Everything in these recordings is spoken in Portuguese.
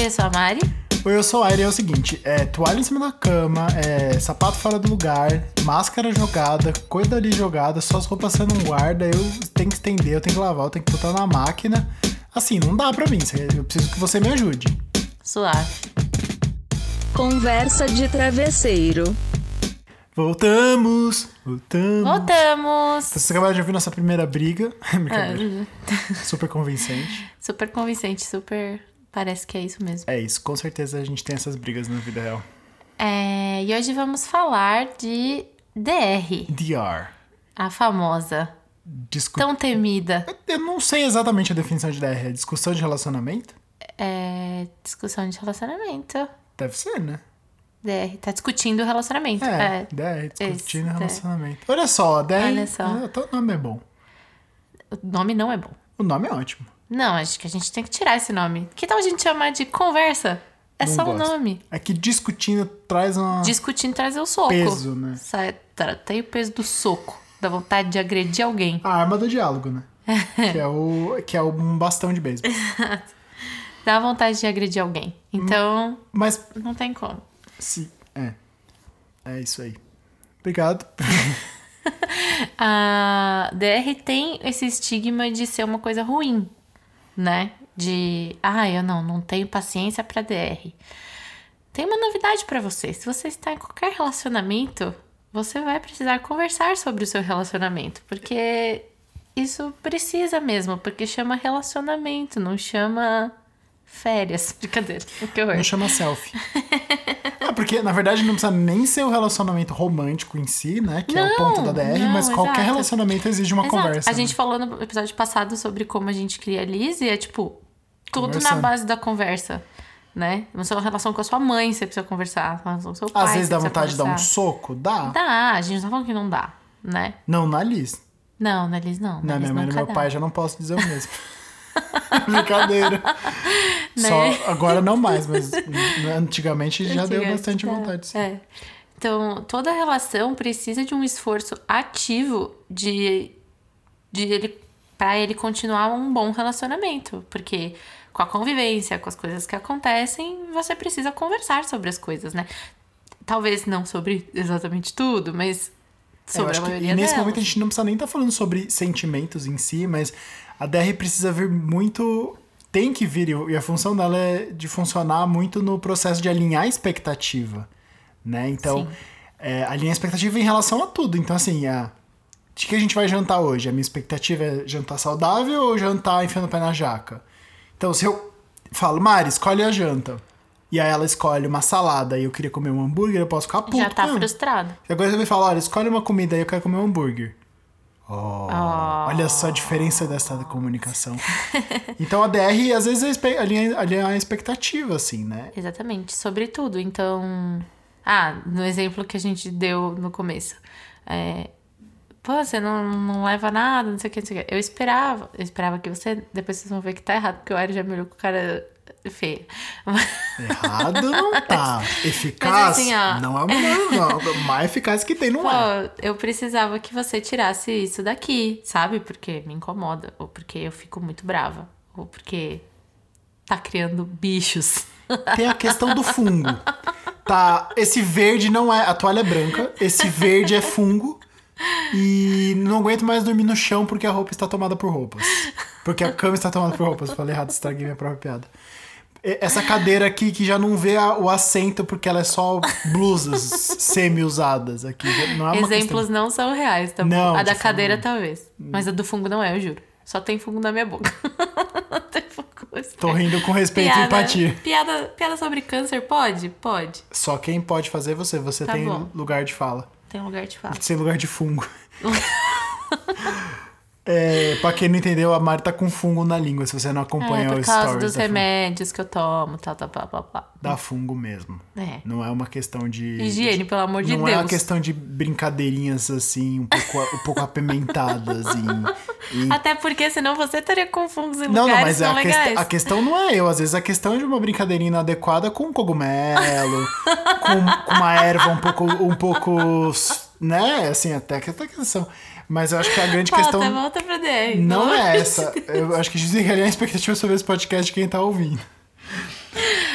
Oi, eu sou a Mari. Oi, eu sou a Aire, é o seguinte, é toalha em cima da cama, é sapato fora do lugar, máscara jogada, coisa ali jogada, suas roupas você não guarda, eu tenho que estender, eu tenho que lavar, eu tenho que botar na máquina. Assim, não dá pra mim, eu preciso que você me ajude. Suave. Conversa de travesseiro. Voltamos, voltamos. Voltamos. Vocês acabaram de ouvir nossa primeira briga. Brincadeira. Super convincente. Super convincente, super. Parece que é isso mesmo. É isso, com certeza a gente tem essas brigas na vida real. É, e hoje vamos falar de DR, DR. a famosa, Discu... tão temida. Eu não sei exatamente a definição de DR. É discussão de relacionamento? É, discussão de relacionamento. Deve ser, né? DR, tá discutindo o relacionamento. É, É. DR, discutindo Esse, relacionamento. Olha só, DR. Olha só. Até o nome é bom. O nome não é bom. O nome é ótimo. Não, acho que a gente tem que tirar esse nome. Que tal a gente chamar de conversa? É Não só o gosto. nome. É que discutindo traz uma. Discutindo trazer o soco. Peso, né? Sai, tem o peso do soco. Da vontade de agredir alguém. A arma do diálogo, né? que é o que é um bastão de beisebol. Dá vontade de agredir alguém. Então, Mas não tem como. se é é isso aí. Obrigado. A DR tem esse estigma de ser uma coisa ruim, né? De, ah, eu não, não tenho paciência pra DR. Tem uma novidade pra você. Se você está em qualquer relacionamento, você vai precisar conversar sobre o seu relacionamento, porque isso precisa mesmo, porque chama relacionamento, não chama férias. Brincadeira. Que horror. Não chama selfie. Ah, porque na verdade não precisa nem ser o relacionamento romântico em si, né? Que é o Não, ponto da DR, não, mas qualquer exato. relacionamento exige uma Exato. conversa. A gente né? falou no episódio passado sobre como a gente cria a Liz e é tipo, tudo na base da conversa, né? Na sua relação com a sua mãe, você precisa conversar. Com seu pai, Às vezes dá vontade de dar um conversar. soco? Dá. Dá, a gente não tá falando que não dá, né? Não, na Liz. Não, na Liz não. Na Na Liz minha mãe e meu dá. pai já não posso dizer o mesmo. Brincadeira. Né? Só agora não mais, mas antigamente já deu bastante dá. vontade. Sim. É. Então, toda relação precisa de um esforço ativo de, de ele para ele continuar um bom relacionamento, porque com a convivência, com as coisas que acontecem, você precisa conversar sobre as coisas, né? Talvez não sobre exatamente tudo, mas É, sobre acho a que, maioria e nesse delas. momento a gente não precisa nem estar falando sobre sentimentos em si, mas a DR precisa vir muito. Tem que vir, e a função dela é de funcionar muito no processo de alinhar a expectativa. Né? Então, é, alinhar a expectativa em relação a tudo. Então, assim, a, de que a gente vai jantar hoje? A minha expectativa é jantar saudável ou jantar enfiando o pé na jaca? Então, se eu falo, Mari, escolhe a janta. E aí ela escolhe uma salada e eu queria comer um hambúrguer, eu posso ficar puto. Já tá frustrado. E agora você vai falar, olha, escolhe uma comida aí, eu quero comer um hambúrguer. Oh, Oh. Olha só a diferença dessa comunicação. então a DR, às vezes, é alinha, alinha a expectativa, assim, né? Exatamente, sobre tudo. Então, ah, no exemplo que a gente deu no começo. É, Pô, você não, não leva nada, não sei o que, não sei o que. Eu esperava, eu esperava que você. Depois vocês vão ver que tá errado, porque o Ari já me olhou com cara feia. Errado não tá. Eficaz Mas assim, ó. não é o melhor, não. O mais eficaz que tem não Pô, é. eu precisava que você tirasse isso daqui, sabe? Porque me incomoda, ou porque eu fico muito brava, ou porque tá criando bichos. Tem a questão do fungo. Tá, esse verde não é. A toalha é branca, esse verde é fungo. E não aguento mais dormir no chão porque a roupa está tomada por roupas. Porque a cama está tomada por roupas. Falei errado, estraguei minha própria piada. Essa cadeira aqui que já não vê a- o assento porque ela é só blusas semi-usadas aqui. Não é Exemplos questão... não são reais, tá? Não, a da cadeira, talvez. Mas a do fungo não é, eu juro. Só tem fungo na minha boca. Não tem fungo. Tô rindo com respeito e empatia. Piada, piada sobre câncer, pode? Pode. Só quem pode fazer é você. Você Tá tem bom. lugar de fala. Tem lugar de fala. Sem lugar de fungo. É, pra quem não entendeu, a Mari tá com fungo na língua, se você não acompanha É, por os causa stories dos da fungo. remédios que eu tomo, tal, tal, tal, tal, tal. Dá fungo mesmo. É. Não é uma questão de. Higiene, pelo amor de não é uma Deus. questão de brincadeirinhas assim, um pouco, um pouco apimentadas. Em, em- Até porque senão você estaria com fungos em Não, lugares não, mas é não a, quest- a questão não é eu. Às vezes a questão é de uma brincadeirinha inadequada com um cogumelo, com, com uma erva um pouco, um pouco. Né? Assim, até que até questão. Mas eu acho que a grande Volta, questão. volta pra DR. Não é essa. Eu acho que a gente tem que alinhar a expectativa sobre esse podcast de quem tá ouvindo.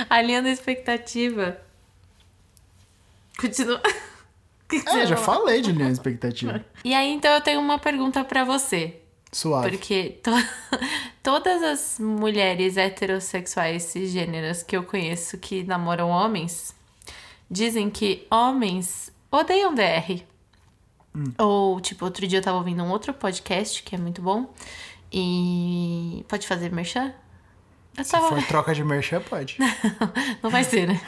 Alinhando a expectativa. Continua. O que que É, já falou? falei de linha de expectativa. E aí, então, eu tenho uma pergunta pra você. Suave. Porque to- todas as mulheres heterossexuais cisgêneras que eu conheço que namoram homens dizem que homens odeiam DR. Hum. Ou, tipo, outro dia eu tava ouvindo um outro podcast que é muito bom. E. Pode fazer merchan? Eu Se tava... for troca de merchan, pode. Não vai ser, né?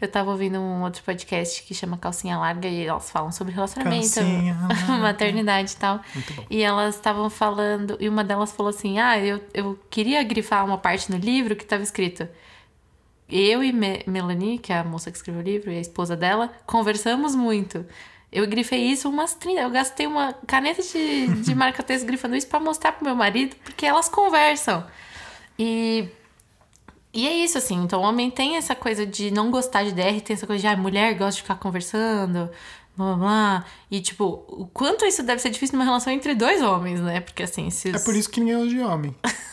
Eu tava ouvindo um outro podcast que chama Calcinha Larga e elas falam sobre relacionamento, Calcinha maternidade e tal. Muito bom. E elas estavam falando, e uma delas falou assim: Ah, eu, eu queria grifar uma parte no livro que tava escrito. Eu e Me- Melanie, que é a moça que escreveu o livro, e a esposa dela, conversamos muito. Eu grifei isso umas 30. Eu gastei uma caneta de, de marca-texto grifando isso pra mostrar pro meu marido, porque elas conversam. E e é isso, assim. Então, o homem tem essa coisa de não gostar de DR, tem essa coisa de, ah, mulher gosta de ficar conversando, blá blá blá. E, tipo, o quanto isso deve ser difícil numa relação entre dois homens, né? Porque, assim, se. É os- por isso que ninguém usa de homem.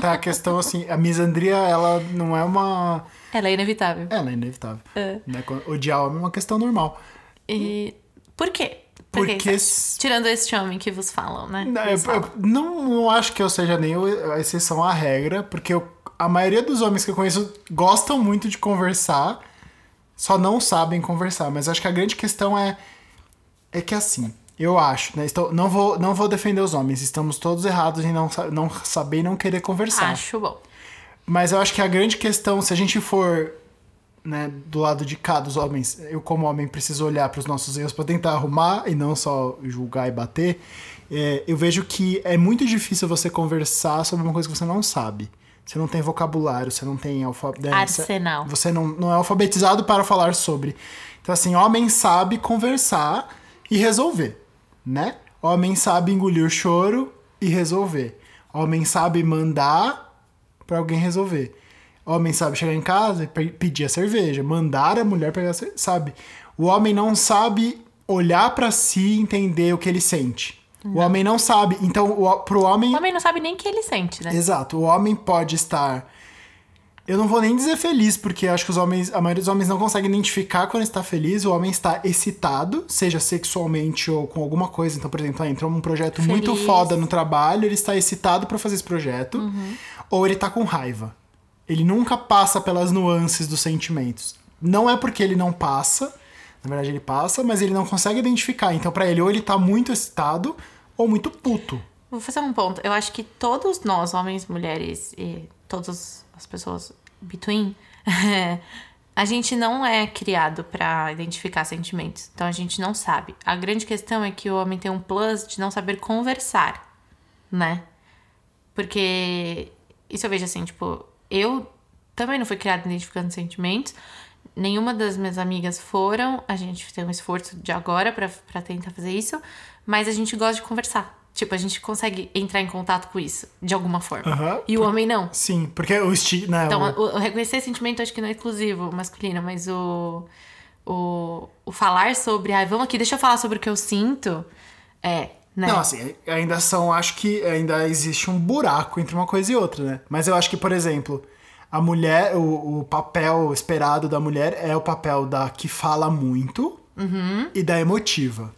Tá, a questão assim, a misandria, ela não é uma. Ela é inevitável. Ela é inevitável. É. Né? Odiar homem é uma questão normal. E. Por quê? Por que Porque. isso? Tirando este homem que vos falam, né? Não, eu, falam. eu não, não acho que eu seja nem a exceção à regra, porque eu- a maioria dos homens que eu conheço gostam muito de conversar, só não sabem conversar. Mas acho que a grande questão é, é que assim, eu acho, né? Estou, não, vou, não vou defender os homens, estamos todos errados em não, não saber e não querer conversar. Acho bom. Mas eu acho que a grande questão, se a gente for né, do lado de cá dos homens, eu como homem preciso olhar para os nossos erros para tentar arrumar e não só julgar e bater. é, eu vejo que é muito difícil você conversar sobre uma coisa que você não sabe. Você não tem vocabulário, você não tem alfabeto. Arsenal. Você não, não é alfabetizado para falar sobre. Então, assim, homem sabe conversar e resolver, né? Homem sabe engolir o choro e resolver. Homem sabe mandar para alguém resolver. Homem sabe chegar em casa e pe- pedir a cerveja, mandar a mulher pegar, a cer- sabe? O homem não sabe olhar para si e entender o que ele sente. O homem não sabe. Então, o, pro homem O homem não sabe nem o que ele sente, né? Exato. O homem pode estar. Eu não vou nem dizer feliz, porque acho que os homens, a maioria dos homens não consegue identificar quando está feliz. O homem está excitado, seja sexualmente ou com alguma coisa. Então, por exemplo, ah, entrou um projeto muito Feliz. foda no trabalho, ele está excitado para fazer esse projeto, ou ele tá com raiva. Ele nunca passa pelas nuances dos sentimentos. Não é porque ele não passa, na verdade ele passa, mas ele não consegue identificar. Então, para ele, ou ele tá muito excitado ou muito puto. Vou fazer um ponto. Eu acho que todos nós, homens, mulheres e todas as pessoas between, a gente não é criado pra identificar sentimentos. Então a gente não sabe. A grande questão é que o homem tem um plus de não saber conversar, né? Porque isso eu vejo assim, tipo, eu também não fui criada identificando sentimentos. Nenhuma das minhas amigas foram. A gente tem um esforço de agora pra, pra tentar fazer isso. Mas a gente gosta de conversar. Tipo, a gente consegue entrar em contato com isso, de alguma forma. E o homem não. Sim, porque o estilo. Né, Então, o- o, o reconhecer sentimento acho que não é exclusivo masculino, mas o, o, o falar sobre, ah, vamos aqui, deixa eu falar sobre o que eu sinto, é, né? Não, assim, ainda são. Acho que ainda existe um buraco entre uma coisa e outra, né? Mas eu acho que, por exemplo, a mulher, o, o papel esperado da mulher é o papel da que fala muito Uhum. e da emotiva.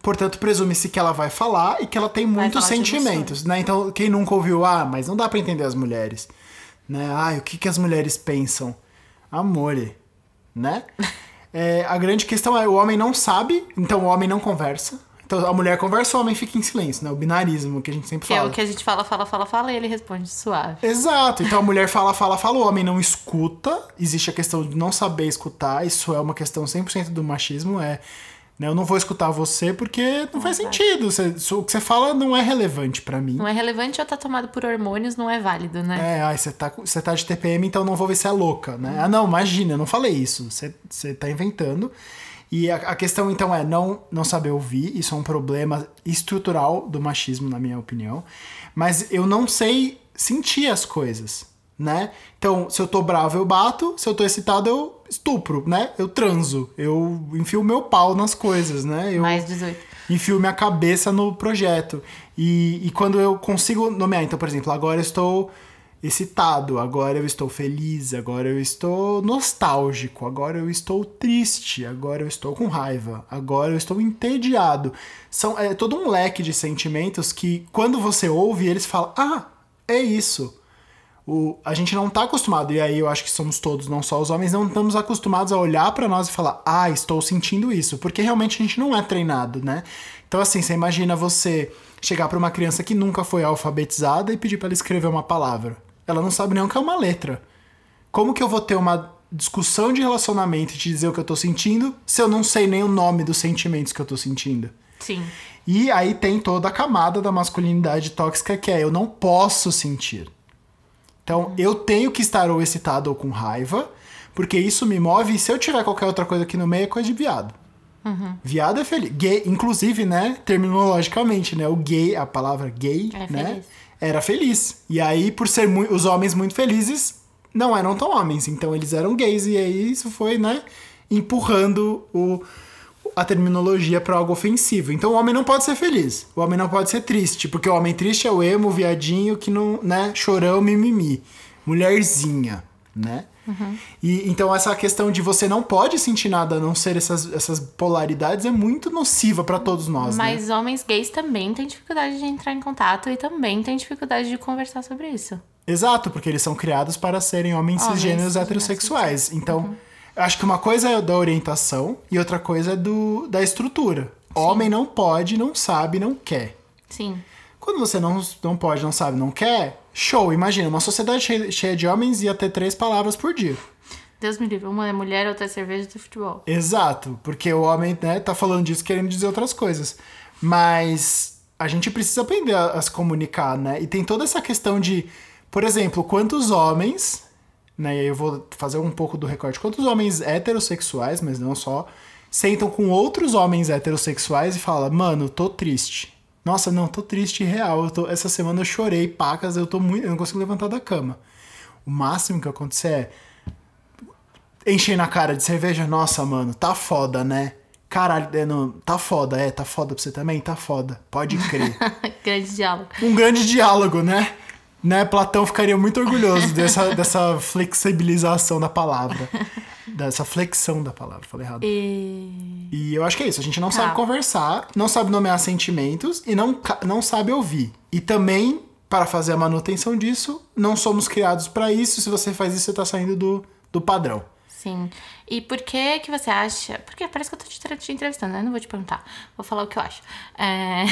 Portanto, presume-se que ela vai falar e que ela tem muitos sentimentos, né? Então, quem nunca ouviu, ah, mas não dá pra entender as mulheres, né? Ah, o que, que as mulheres pensam? Amore, né? É, a grande questão é, o homem não sabe, então o homem não conversa. Então, a mulher conversa, o homem fica em silêncio, né? O binarismo que a gente sempre que é fala. o que a gente fala, fala, fala, fala, e ele responde suave. Exato. Então a mulher fala, fala, fala, o homem não escuta. Existe a questão de não saber escutar. Isso é uma questão 100% do machismo. É, né, eu não vou escutar você porque não faz sentido. Você- o que você fala não é relevante pra mim. Não é relevante ou tá tomado por hormônios, não é válido, né? É, ai, você tá, você tá de TPM, então não vou ver se é louca, né? Ah, não, imagina, eu não falei isso. Você, você tá inventando. E a, a questão, então, é não, não saber ouvir. Isso é um problema estrutural do machismo, na minha opinião. Mas eu não sei sentir as coisas, né? Então, se eu tô bravo, eu bato. Se eu tô excitado, eu estupro, né? Eu transo. Eu enfio meu pau nas coisas, né? Eu, Mais 18. enfio minha cabeça no projeto. E, e quando eu consigo nomear, então, por exemplo, agora eu estou excitado, agora eu estou feliz, agora eu estou nostálgico, agora eu estou triste, agora eu estou com raiva, agora eu estou entediado. São, é todo um leque de sentimentos que, quando você ouve, eles falam: Ah, é isso. O, a gente não tá acostumado, e aí eu acho que somos todos, não só os homens, não estamos acostumados a olhar para nós e falar: Ah, estou sentindo isso, porque realmente a gente não é treinado, né? Então, assim, você imagina você chegar para uma criança que nunca foi alfabetizada e pedir para ela escrever uma palavra ela não sabe nem o que é uma letra. Como que eu vou ter uma discussão de relacionamento e te dizer o que eu tô sentindo se eu não sei nem o nome dos sentimentos que eu tô sentindo? Sim. E aí tem toda a camada da masculinidade tóxica que é eu não posso sentir. Então, eu tenho que estar ou excitado ou com raiva, porque isso me move e se eu tiver qualquer outra coisa aqui no meio é coisa de viado. Uhum. Viado é feliz. Gay, inclusive, né, terminologicamente, né, o gay, a palavra gay, É né, feliz. Era feliz. E aí, por ser os homens muito felizes, não eram tão homens. Então eles eram gays. E aí isso foi, né, empurrando o, a terminologia para algo ofensivo. Então o homem não pode ser feliz. O homem não pode ser triste. Porque o homem triste é o emo, o viadinho que não, né, chorão, mimimi. Mulherzinha, né? E então essa questão de você não pode sentir nada a não ser essas, essas polaridades é muito nociva para todos nós, né? Mas homens gays também têm dificuldade de entrar em contato e também têm dificuldade de conversar sobre isso. Exato, porque eles são criados para serem homens Homens cisgêneros heterossexuais. Então, Uhum. eu acho que uma coisa é da orientação e outra coisa é do, da estrutura. Homem não pode, não sabe, não quer. Sim. Quando você não, não pode, não sabe, não quer, show. Imagina, uma sociedade cheia, de homens ia ter três palavras por dia. Deus me livre. Uma é mulher, outra é cerveja do futebol. Exato, porque o homem, né, tá falando disso querendo dizer outras coisas. Mas a gente precisa aprender a, a se comunicar, né? E tem toda essa questão de, por exemplo, quantos homens, né, e aí eu vou fazer um pouco do recorte, quantos homens heterossexuais, mas não só, sentam com outros homens heterossexuais e falam, mano, tô triste. Nossa, não, tô triste real. Eu tô, essa semana eu chorei, pacas, eu tô muito. Eu não consigo levantar da cama. O máximo que acontecer é encher na cara de cerveja, nossa, mano, tá foda, né? Caralho, é, não, tá foda, é, tá foda pra você também? Tá foda, pode crer. Grande diálogo. um grande diálogo, né? Né, Platão ficaria muito orgulhoso dessa, dessa flexibilização da palavra. Dessa flexão da palavra, falei errado. E. E eu acho que é isso, a gente não Tá. sabe conversar, não sabe nomear sentimentos e não, não sabe ouvir. E também, para fazer a manutenção disso, não somos criados para isso. Se você faz isso, você tá saindo do, do padrão. Sim. E por que que você acha... Porque parece que eu tô te, entrevistando, né? Não vou te perguntar. Vou falar o que eu acho. É...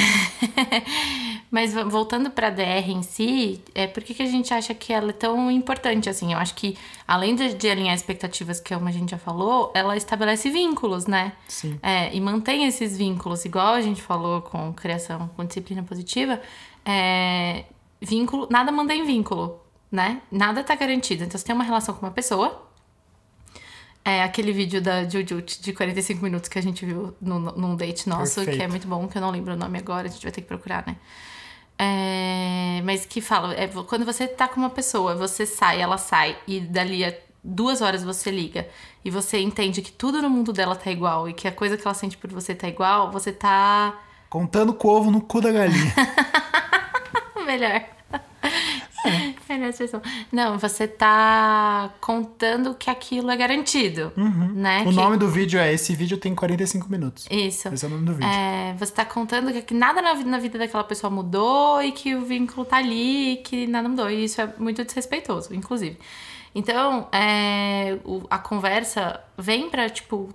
Mas vo- voltando pra DR em si, é, por que que a gente acha que ela é tão importante, assim? Eu acho que, além de, de alinhar expectativas, que como a gente já falou, ela estabelece vínculos, né? Sim. É, e mantém esses vínculos, igual a gente falou com criação, com disciplina positiva, é, vínculo, nada mantém vínculo, né? Nada tá garantido. Então, você tem uma relação com uma pessoa, é aquele vídeo da Jujut de 45 minutos que a gente viu no, num date nosso, que é Perfeito. muito bom, que eu não lembro o nome agora, a gente vai ter que procurar, né? É, mas que fala, é, quando você tá com uma pessoa, você sai, ela sai, e dali a duas horas você liga, e você entende que tudo no mundo dela tá igual, e que a coisa que ela sente por você tá igual, você tá Contando com o ovo no cu da galinha. Melhor. Melhor expressão. Não, você tá contando que aquilo é garantido, né? o Que- nome do vídeo é Esse vídeo tem 45 minutos. Isso. Esse é o nome do vídeo. É, você tá contando que, que nada na vida, na vida daquela pessoa mudou e que o vínculo tá ali e que nada mudou. E isso é muito desrespeitoso, inclusive. Então, é, o- a conversa vem pra, tipo,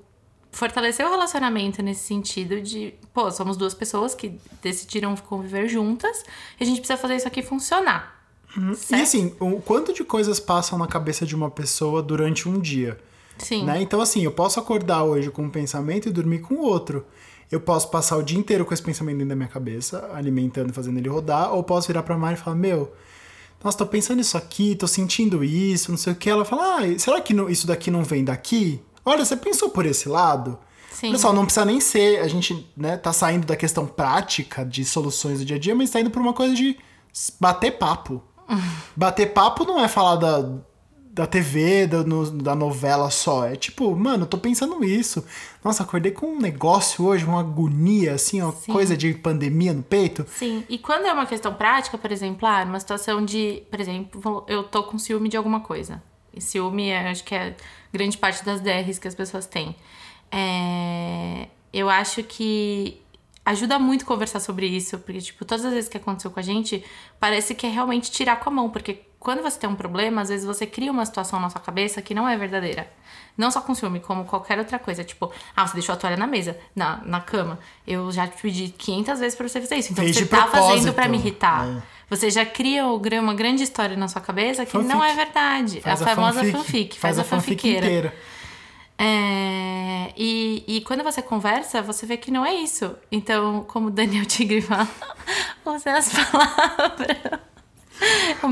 fortalecer o relacionamento nesse sentido de, pô, somos duas pessoas que decidiram conviver juntas e a gente precisa fazer isso aqui funcionar. E Certo? assim, o quanto de coisas passam na cabeça de uma pessoa durante um dia? Sim. Né? Então, assim, eu posso acordar hoje com um pensamento e dormir com outro. Eu posso passar o dia inteiro com esse pensamento dentro da minha cabeça, alimentando e fazendo ele rodar, ou posso virar pra Mari e falar: Meu, nossa, tô pensando isso aqui, tô sentindo isso, não sei o que. Ela fala: Ah, será que isso daqui não vem daqui? Olha, você pensou por esse lado? Sim. Pessoal, não precisa nem ser. A gente né, tá saindo da questão prática de soluções do dia a dia, mas tá indo por uma coisa de bater papo. Bater papo não é falar da, da TV, da, no- da novela só. É tipo, mano, eu tô pensando isso. Nossa, acordei com um negócio hoje, uma agonia, assim, uma Sim. coisa de pandemia no peito. Sim, e quando é uma questão prática, por exemplo, ah, numa situação de, por exemplo, eu tô com ciúme de alguma coisa. E ciúme, é, acho que é grande parte das DRs que as pessoas têm. É, eu acho que ajuda muito conversar sobre isso, porque, tipo, todas as vezes que aconteceu com a gente, parece que é realmente tirar com a mão, porque quando você tem um problema, às vezes você cria uma situação na sua cabeça que não é verdadeira. Não só com ciúme, como qualquer outra coisa. Tipo, ah, você deixou a toalha na mesa, na, na cama. Eu já te pedi 500 vezes pra você fazer isso. Então Fez você tá fazendo pra me irritar. É. Você já cria uma grande história na sua cabeça que não Fanfic. é verdade. Faz a famosa fanfic. Faz, a, fanfic fanfiqueira. inteira. É, e, e quando você conversa, você vê que não é isso. Então, como o Daniel Tigre fala, use as palavras.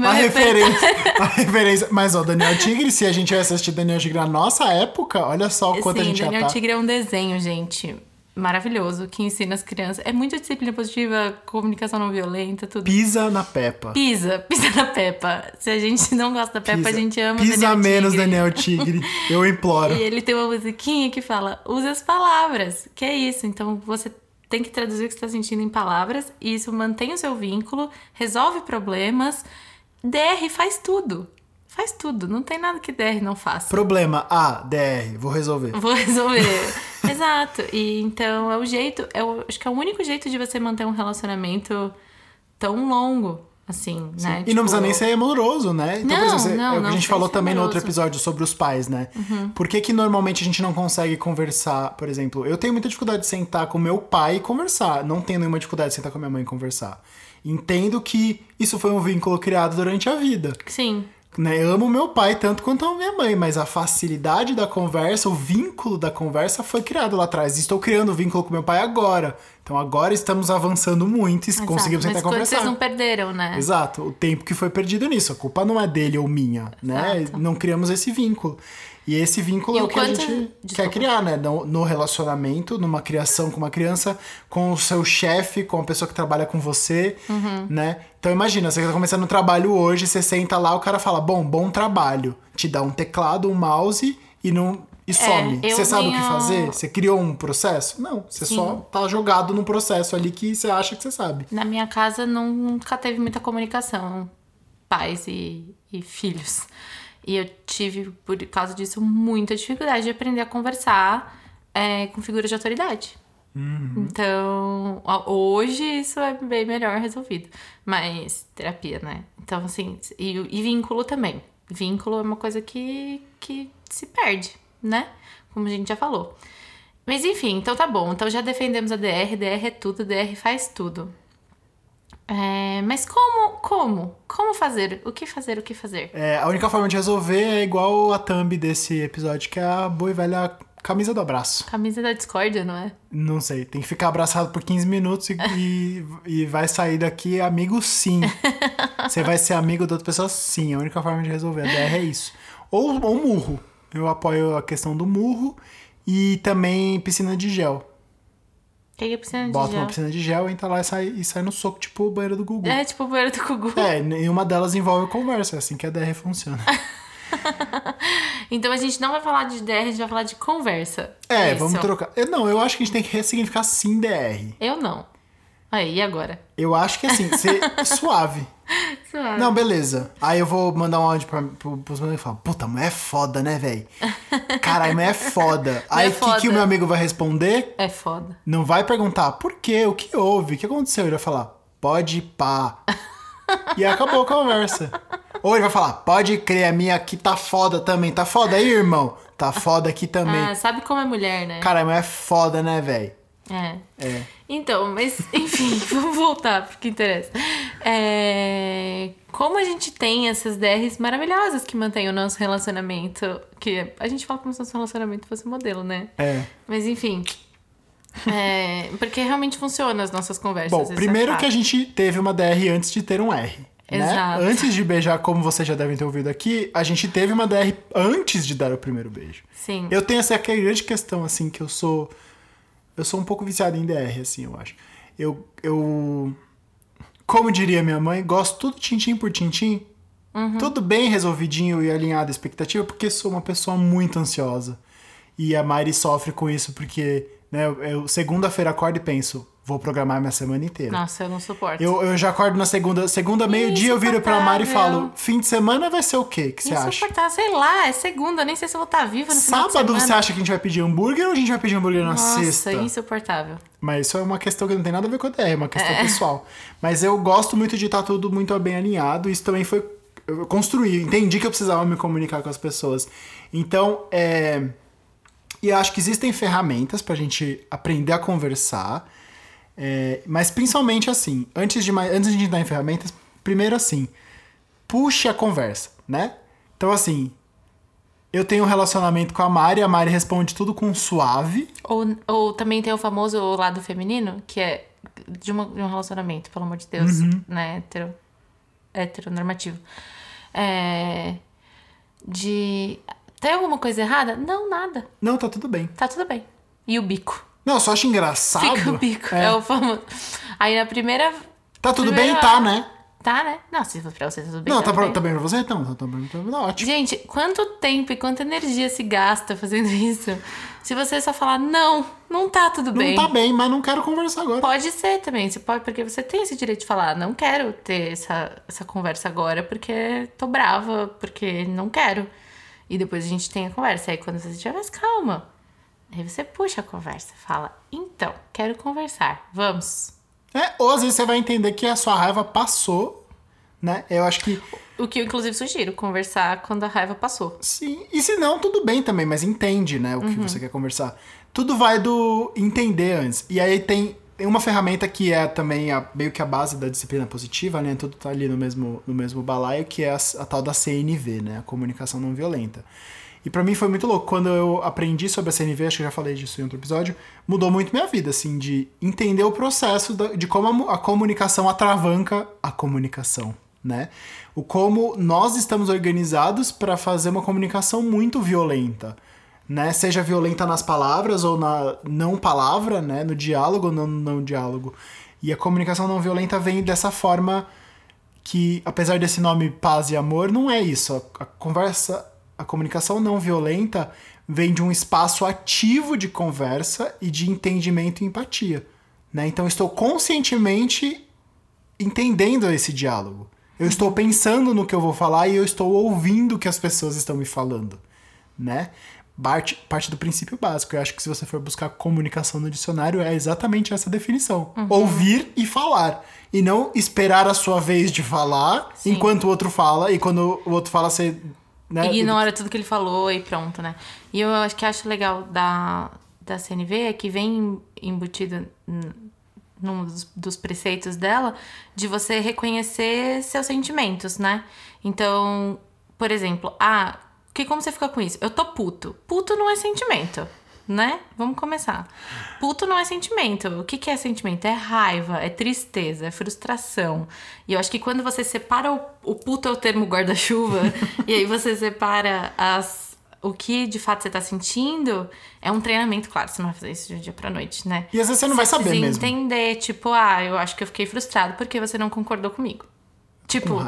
A referência, a referência. Mas, ó, Daniel Tigre, se a gente assistir Daniel Tigre na nossa época, olha só o quanto a Sim, gente já Daniel tá. Tigre é um desenho, gente. Maravilhoso, que ensina as crianças. É muito disciplina positiva, comunicação não violenta, tudo. Pisa na Peppa. Pisa, pisa na Peppa. Se a gente não gosta da Peppa, Pisa, a gente ama Pisa Daniel menos Tigre. Daniel Tigre. Eu imploro. E ele tem uma musiquinha que fala, use as palavras, que é isso. Então você tem que traduzir o que você está sentindo em palavras, e isso mantém o seu vínculo, resolve problemas. DR faz tudo. Faz tudo. Não tem nada que DR não faça. Problema A, DR, vou resolver. Vou resolver. Exato. E então é o jeito, é o, acho que é o único jeito de você manter um relacionamento tão longo, assim, né? E não precisa Tipo, nem ser amoroso, né? Então, Não, exemplo, não, é o que a gente falou também no outro amoroso. Uhum. episódio sobre os pais, né? Por que, que normalmente a gente não consegue conversar? Por exemplo, eu tenho muita dificuldade de sentar com meu pai e conversar. Não tenho nenhuma dificuldade de sentar com minha mãe e conversar. Entendo que isso foi um vínculo criado durante a vida. Sim. Né? Eu amo meu pai tanto quanto amo minha mãe, mas a facilidade da conversa, o vínculo da conversa foi criado lá atrás. Estou criando o vínculo com meu pai agora. Então agora estamos avançando muito e conseguimos Exato. Mas quando conversar. vocês não perderam, né? Exato, o tempo que foi perdido nisso. A culpa não é dele ou minha, né? Exato. Não criamos esse vínculo. E esse vínculo E é o o que a gente Desculpa. quer criar, né? No, no relacionamento, numa criação com uma criança, com o seu chefe, com a pessoa que trabalha com você, Uhum. né? Então imagina, você tá começando um trabalho hoje, você senta lá, o cara fala, bom, bom trabalho. Te dá um teclado, um mouse e não. E some. É, você sabe o que fazer? Você criou um processo? Não. Você Sim. só tá jogado num processo ali que você acha que você sabe. Na minha casa nunca teve muita comunicação, pais e, e filhos. E eu tive, por causa disso, muita dificuldade de aprender a conversar é, com figuras de autoridade. Então, ó, hoje isso é bem melhor resolvido. Mas, terapia, né? Então, assim, e, e vínculo também. Vínculo é uma coisa que, que se perde, né? Como a gente já falou. Mas enfim, então tá bom. Então já defendemos a DR, DR é tudo, DR faz tudo. É, mas como, como? Como fazer? O que fazer, o que fazer? É, a única forma de resolver é igual a thumb desse episódio, que é a boa e velha camisa do abraço. Camisa da discórdia, não é? Não sei, tem que ficar abraçado por 15 minutos e, e, e vai sair daqui amigo sim. Você vai ser amigo da outra pessoa sim. A única forma de resolver a DR é isso. Ou, ou murro. Eu apoio a questão do murro e também piscina de gel. É piscina de Bota gel? uma piscina de gel, entra lá e sai, e sai no soco, tipo o banheiro do Gugu. É tipo o banheiro do Gugu. É, nenhuma delas envolve conversa, é assim que a DR funciona. Então a gente não vai falar de DR, a gente vai falar de conversa. É, Isso. vamos trocar. Eu, não, eu acho que a gente tem que ressignificar sim DR. Eu não. Aí, e agora? Eu acho que assim, ser suave. Suave. Não, beleza. Aí eu vou mandar um áudio pra, pro, pros meus amigos e falar, puta, mulher é foda, né, velho? Caralho, mulher é foda. Aí o que, foda. que o meu amigo vai responder? É foda. Não vai perguntar por quê, o que houve, o que aconteceu. Ele vai falar, pode pá. e acabou a conversa. Ou ele vai falar, pode crer, a minha aqui tá foda também. Tá foda aí, irmão? Tá foda aqui também. Ah, sabe como é mulher, né? Caralho, mulher é foda, né, velho? É. É. Então, mas enfim, vamos voltar porque interessa. É, Como a gente tem essas DRs maravilhosas que mantêm o nosso relacionamento, que a gente fala como se nosso relacionamento fosse modelo, né? É. Mas enfim. é, Porque realmente funciona as nossas conversas. Bom, é primeiro que a gente teve uma DR antes de ter um R. Né? Exato. Antes de beijar, como vocês já devem ter ouvido aqui, a gente teve uma DR antes de dar o primeiro beijo. Sim. Eu tenho essa grande questão, assim, que eu sou. Eu sou um pouco viciado em DR, assim, eu acho. Eu. eu como diria minha mãe, gosto tudo tintim por tintim. Tudo bem resolvidinho e alinhado a expectativa, porque sou uma pessoa muito ansiosa. E a Mari sofre com isso porque, né, eu segunda-feira acordo e penso, vou programar minha semana inteira. Nossa, eu não suporto. Eu, eu já acordo na segunda, segunda meio-dia, eu viro pra Mari e falo, fim de semana vai ser o quê? que você acha? Insuportável, sei lá, é segunda, nem sei se eu vou estar viva no Sábado você acha que a gente vai pedir hambúrguer ou a gente vai pedir hambúrguer na Nossa, sexta? insuportável. Mas isso é uma questão que não tem nada a ver com a DR, é uma questão pessoal. Mas eu gosto muito de estar tudo muito bem alinhado. Isso também foi. Eu construí, entendi que eu precisava me comunicar com as pessoas. Então, é. E eu acho que existem ferramentas pra gente aprender a conversar. É, mas principalmente assim, antes de, antes de dar em ferramentas, primeiro assim, puxe a conversa, né? Então assim, eu tenho um relacionamento com a Mari, a Mari responde tudo com suave. Ou, ou também tem o famoso lado feminino, que é de, uma- de um relacionamento, pelo amor de Deus, Uhum. né? Hetero, heteronormativo. É, de. Tem alguma coisa errada? Não, nada. Não, tá tudo bem. Tá tudo bem. E o bico? Não, eu só acho engraçado. Fica o bico. É. É. o famoso. Aí na primeira. Tá tudo primeira- bem, tá, né? Tá, né? Não, se for pra você, tudo bem. não, tá, tudo pra- bem. tá bem pra você? Então, tá, tá bem, tá tá ótimo. Gente, quanto tempo e quanta energia se gasta fazendo isso? Se você só falar, não, não tá tudo Não bem. tá bem, mas não quero conversar agora. Pode ser também, você pode, porque você tem esse direito de falar, não quero ter essa, essa conversa agora porque tô brava, porque não quero. E depois a gente tem a conversa. Aí quando você estiver mais calma, aí você puxa a conversa, fala, então, quero conversar, vamos. É, ou às vezes você vai entender que a sua raiva passou, né? Eu acho que O que eu inclusive sugiro, conversar quando a raiva passou. sim. E se não, tudo bem também, mas entende, né, o Uhum. que você quer conversar. Tudo vai do entender antes. E aí tem, tem uma ferramenta que é também a- meio que a base da disciplina positiva, né? Tudo tá ali no mesmo, no mesmo balaio, que é a, a tal da CNV, né? A comunicação não violenta. E pra mim foi muito louco. Quando eu aprendi sobre a CNV, acho que já falei disso em outro episódio, mudou muito minha vida, assim, de entender o processo de como a, mu- a comunicação atravanca a comunicação, né? O como nós estamos organizados para fazer uma comunicação muito violenta, né? Seja violenta nas palavras ou na não palavra, né? No diálogo ou no não diálogo. E a comunicação não violenta vem dessa forma que, apesar desse nome paz e amor, não é isso. A conversa, a comunicação não violenta vem de um espaço ativo de conversa e de entendimento e empatia. Né? Então, estou conscientemente entendendo esse diálogo. Eu estou pensando no que eu vou falar e eu estou ouvindo o que as pessoas estão me falando, né? Parte, parte do princípio básico. Eu acho que se você for buscar comunicação no dicionário, é exatamente essa definição. Ouvir e falar. E não esperar a sua vez de falar Sim. enquanto o outro fala. E quando o outro fala, você... Né? Ignora tudo que ele falou e pronto, né? E eu acho que acho legal da, da CNV é que vem embutido num dos, dos preceitos dela de você reconhecer seus sentimentos, né? Então, por exemplo, ah, que como você fica com isso? Eu tô puto. Puto não é sentimento, né? Vamos começar. Puto não é sentimento. O que, que é sentimento? É raiva, é tristeza, é frustração. E eu acho que quando você separa o, o puto é o termo guarda-chuva, e aí você separa as o que de fato você tá sentindo, é um treinamento, claro, você não vai fazer isso de um dia pra noite, né? E às vezes você não vai saber mesmo. entender, tipo, ah, eu acho que eu fiquei frustrado porque você não concordou comigo. Tipo,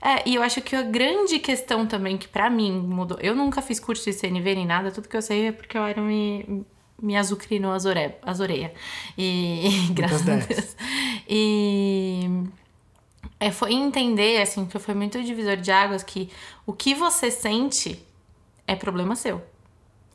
é, e eu acho que a grande questão também que pra mim mudou. Eu nunca fiz curso de CNV nem nada, tudo que eu sei é porque o Iron me, me azucrinou as, ore, as orelhas. E graças a. Deus. E é, foi entender, assim, que foi muito divisor de águas que o que você sente é problema seu.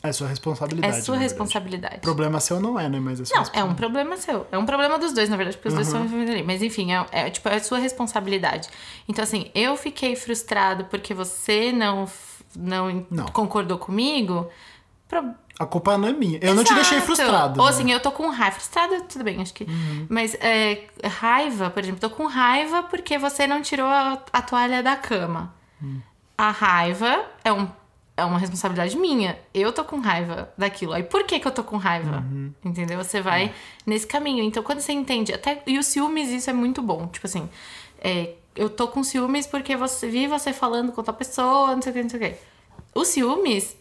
É sua responsabilidade. É sua responsabilidade. Problema seu não é, né? Mas é sua Não, é um problema seu. É um problema dos dois, na verdade, porque os dois Uhum. estão envolvidos ali. Mas enfim, é, é, tipo, é sua responsabilidade. Então, assim, eu fiquei frustrado porque você não, não, Não. concordou comigo. Pro- A culpa não é minha. Eu não te deixei Exato. frustrado. Ou né? assim, eu tô com raiva. Frustrada, tudo bem, acho que. Mas é, raiva, por exemplo, tô com raiva porque você não tirou a, a toalha da cama. A raiva é, um, é uma responsabilidade minha. Eu tô com raiva daquilo. Aí por que, que eu tô com raiva? Entendeu? Você vai nesse caminho. Então, quando você entende. Até, e os ciúmes, isso é muito bom. Tipo assim, é, eu tô com ciúmes porque você vi você falando com outra pessoa, não sei o que, não sei o que. Os ciúmes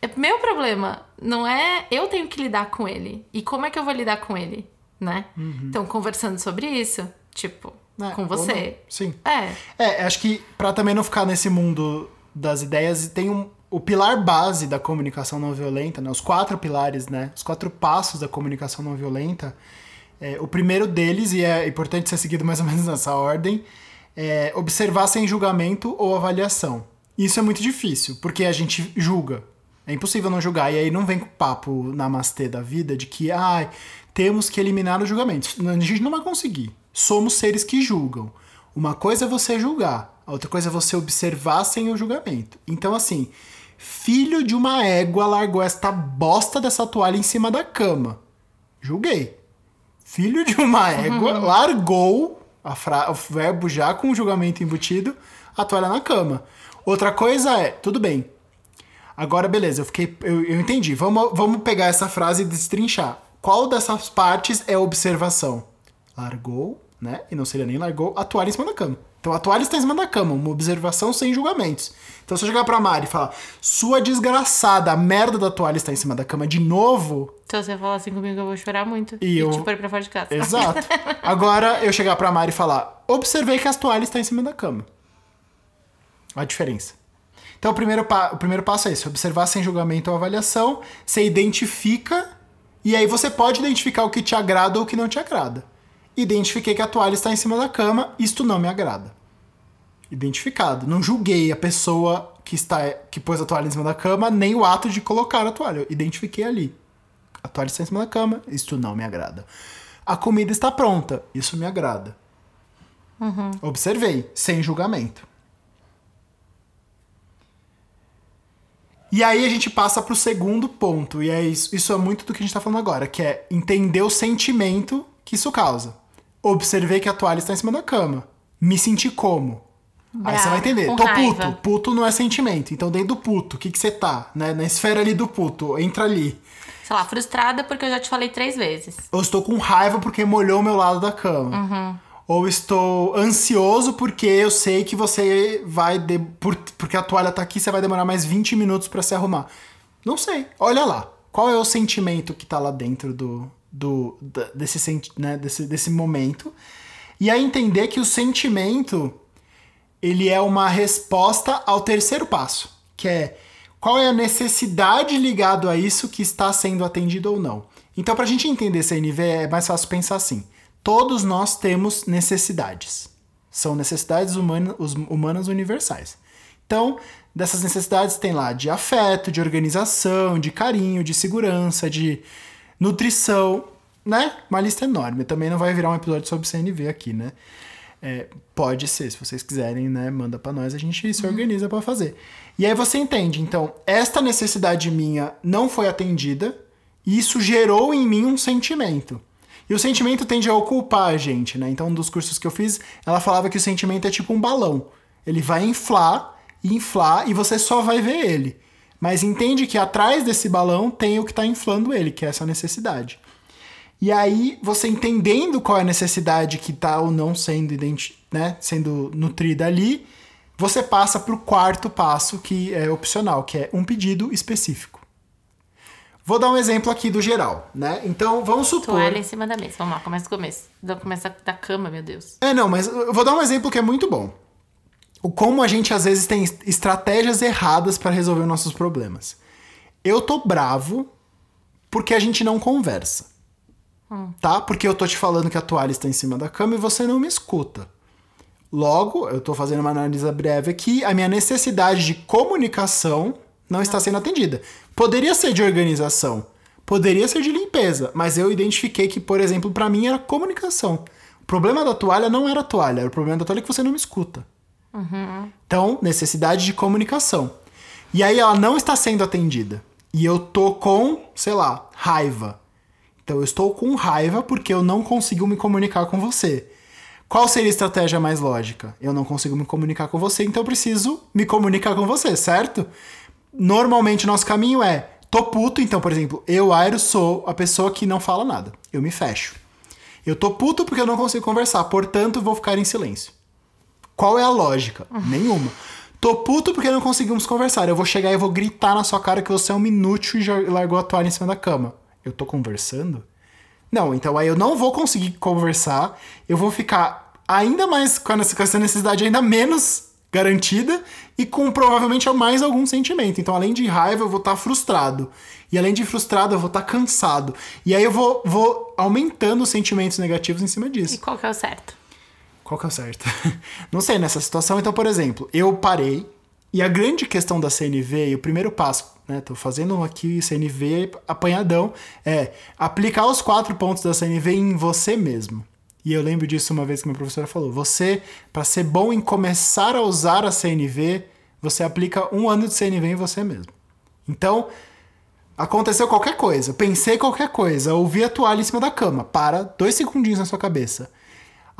é meu problema. Não é. Eu tenho que lidar com ele. E como é que eu vou lidar com ele? Né? Então, conversando sobre isso, tipo, É, com você. Sim. É. É, acho que pra também não ficar nesse mundo das ideias, tem um, o pilar base da comunicação não violenta, né? Os quatro pilares, né? Os quatro passos da comunicação não violenta. É, o primeiro deles, e é importante ser seguido mais ou menos nessa ordem, é observar sem julgamento ou avaliação. Isso é muito difícil, porque a gente julga. É impossível não julgar. E aí não vem com papo namastê da vida de que, ai, temos que eliminar os julgamentos. A gente não vai conseguir. Somos seres que julgam. Uma coisa é você julgar, a outra coisa é você observar sem o julgamento. Então, assim, filho de uma égua largou esta bosta dessa toalha em cima da cama. Julguei. Filho de uma égua largou a fra- o verbo já com o julgamento embutido a toalha na cama. Outra coisa é, tudo bem. Agora, beleza, eu fiquei. Eu, eu entendi. Vamos, vamos pegar essa frase e destrinchar. Qual dessas partes é observação? Largou, né? E não seria nem largou a toalha em cima da cama. Então a toalha está em cima da cama, uma observação sem julgamentos. Então se eu chegar pra Mari e falar, sua desgraçada, a merda da toalha está em cima da cama de novo, Se você falar assim comigo, eu vou chorar muito. E E, eu- te pôr pra fora de casa. Exato. Agora eu chegar pra Mari e falar: observei que as toalhas estão em cima da cama. A diferença. Então o primeiro, pa- o primeiro passo é esse: observar sem julgamento ou avaliação. Você identifica, e aí você pode identificar o que te agrada ou o que não te agrada. Identifiquei que a toalha está em cima da cama, isto não me agrada. Identificado. Não julguei a pessoa que está que pôs a toalha em cima da cama, nem o ato de colocar a toalha. Eu identifiquei ali. A toalha está em cima da cama, isto não me agrada. A comida está pronta, isso me agrada. Observei, sem julgamento. E aí a gente passa pro segundo ponto, e é isso, isso é muito do que a gente tá falando agora, que é entender o sentimento que isso causa. Observei que a toalha está em cima da cama. Me senti como? Aí você vai entender. Tô raiva. puto. Puto não é sentimento. Então, dentro do puto, o que, que você tá? Né? Na esfera ali do puto, entra ali. Sei lá, frustrada porque eu já te falei três vezes. Ou estou com raiva porque molhou o meu lado da cama. Ou estou ansioso porque eu sei que você vai. De... por- Porque a toalha tá aqui, você vai demorar mais 20 minutos pra se arrumar. Não sei. Olha lá. Qual é o sentimento que tá lá dentro do, do desse, né, desse, desse momento? E aí entender que o sentimento ele é uma resposta ao terceiro passo, que é qual é a necessidade ligado a isso que está sendo atendido ou não. Então, para a gente entender esse NV, é mais fácil pensar assim: todos nós temos necessidades. São necessidades humana- os- humanas universais. Então, dessas necessidades tem lá de afeto, de organização, de carinho, de segurança, de nutrição, né? Uma lista enorme. Também não vai virar um episódio sobre CNV aqui, né? É, pode ser, se vocês quiserem, né? Manda pra nós, a gente se organiza pra fazer. E aí você entende, então, esta necessidade minha não foi atendida, e isso gerou em mim um sentimento. E o sentimento tende a ocupar a gente, né? Então, um dos cursos que eu fiz, ela falava que o sentimento é tipo um balão. Ele vai inflar inflar e você só vai ver ele. Mas entende que atrás desse balão tem o que está inflando ele, que é essa necessidade. E aí, você entendendo qual é a necessidade que está ou não sendo, né, sendo nutrida ali, você passa para o quarto passo, que é opcional, que é um pedido específico. Vou dar um exemplo aqui do geral, né? Então, vamos supor... Toalha em cima da mesa. Vamos lá, começa do começo. Começa da cama, meu Deus. É, não, mas eu vou dar um exemplo que é muito bom. O como a gente às vezes tem estratégias erradas para resolver nossos problemas. Eu tô bravo porque a gente não conversa. Tá? Porque eu tô te falando que a toalha está em cima da cama e você não me escuta. Logo, eu tô fazendo uma análise breve aqui, a minha necessidade de comunicação não está sendo atendida. Poderia ser de organização, poderia ser de limpeza, mas eu identifiquei que, por exemplo, para mim era comunicação. O problema da toalha não era a toalha, o problema da toalha é que você não me escuta. Então, necessidade de comunicação. E aí ela não está sendo atendida. E eu tô com, sei lá, raiva. Então eu estou com raiva porque eu não consigo me comunicar com você. Qual seria a estratégia mais lógica? Eu não consigo me comunicar com você, então eu preciso me comunicar com você, certo? Normalmente o nosso caminho é tô puto, então, por exemplo, eu, Airo, sou a pessoa que não fala nada. Eu me fecho. Eu tô puto porque eu não consigo conversar, portanto, vou ficar em silêncio. Qual é a lógica? Nenhuma. Tô puto porque não conseguimos conversar. Eu vou chegar e vou gritar na sua cara que você é um inútil e já largou a toalha em cima da cama. Eu tô conversando? Não, então aí eu não vou conseguir conversar. Eu vou ficar ainda mais com essa necessidade ainda menos garantida e com provavelmente mais algum sentimento. Então, além de raiva, eu vou estar frustrado. E além de frustrado, eu vou estar cansado. E aí eu vou, vou aumentando os sentimentos negativos em cima disso. E qual que é o certo? Qual que é o certo? Não sei, nessa situação, então, por exemplo, eu parei e a grande questão da CNV e o primeiro passo, né? Tô fazendo aqui CNV apanhadão, é aplicar os quatro pontos da CNV em você mesmo. E eu lembro disso uma vez que minha professora falou: você, para ser bom em começar a usar a CNV, você aplica um ano de CNV em você mesmo. Então, aconteceu qualquer coisa, pensei qualquer coisa, ouvi a toalha em cima da cama, para dois segundinhos na sua cabeça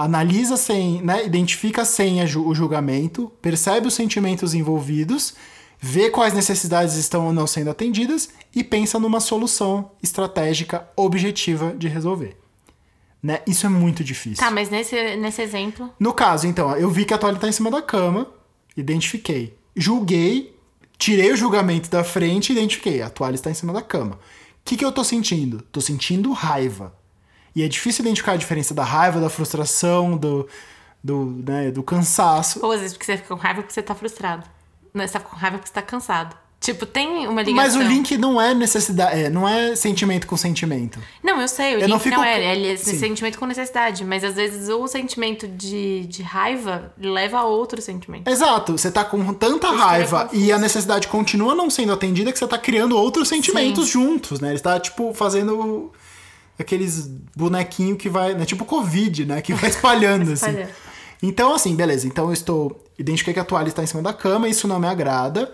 analisa sem, né, identifica sem o julgamento, percebe os sentimentos envolvidos, vê quais necessidades estão ou não sendo atendidas e pensa numa solução estratégica objetiva de resolver. Né? Isso é muito difícil. Tá, mas nesse, nesse exemplo. No caso, então, eu vi que a toalha está em cima da cama, identifiquei. Julguei, tirei o julgamento da frente e identifiquei. A toalha está em cima da cama. O que, que eu tô sentindo? Tô sentindo raiva. E é difícil identificar a diferença da raiva, da frustração, do, do, né, do cansaço. Ou às vezes porque você fica com raiva porque você tá frustrado. Não, você tá com raiva porque você tá cansado. Tipo, tem uma ligação. Mas o link não é necessidade, é, não é sentimento com sentimento. Não, eu sei, o Eu link não não, fico- é, ele é Sim. sentimento com necessidade. Mas às vezes o sentimento de, de raiva leva a outro sentimento. Exato, você tá com tanta é raiva e a necessidade continua não sendo atendida que você tá criando outros sentimentos juntos, né? Ele tá, tipo, fazendo aqueles bonequinhos que vai. Né? Tipo Covid, né? Que vai espalhando, assim. Então, assim, beleza. Então eu estou. Identifiquei que a toalha está em cima da cama, isso não me agrada.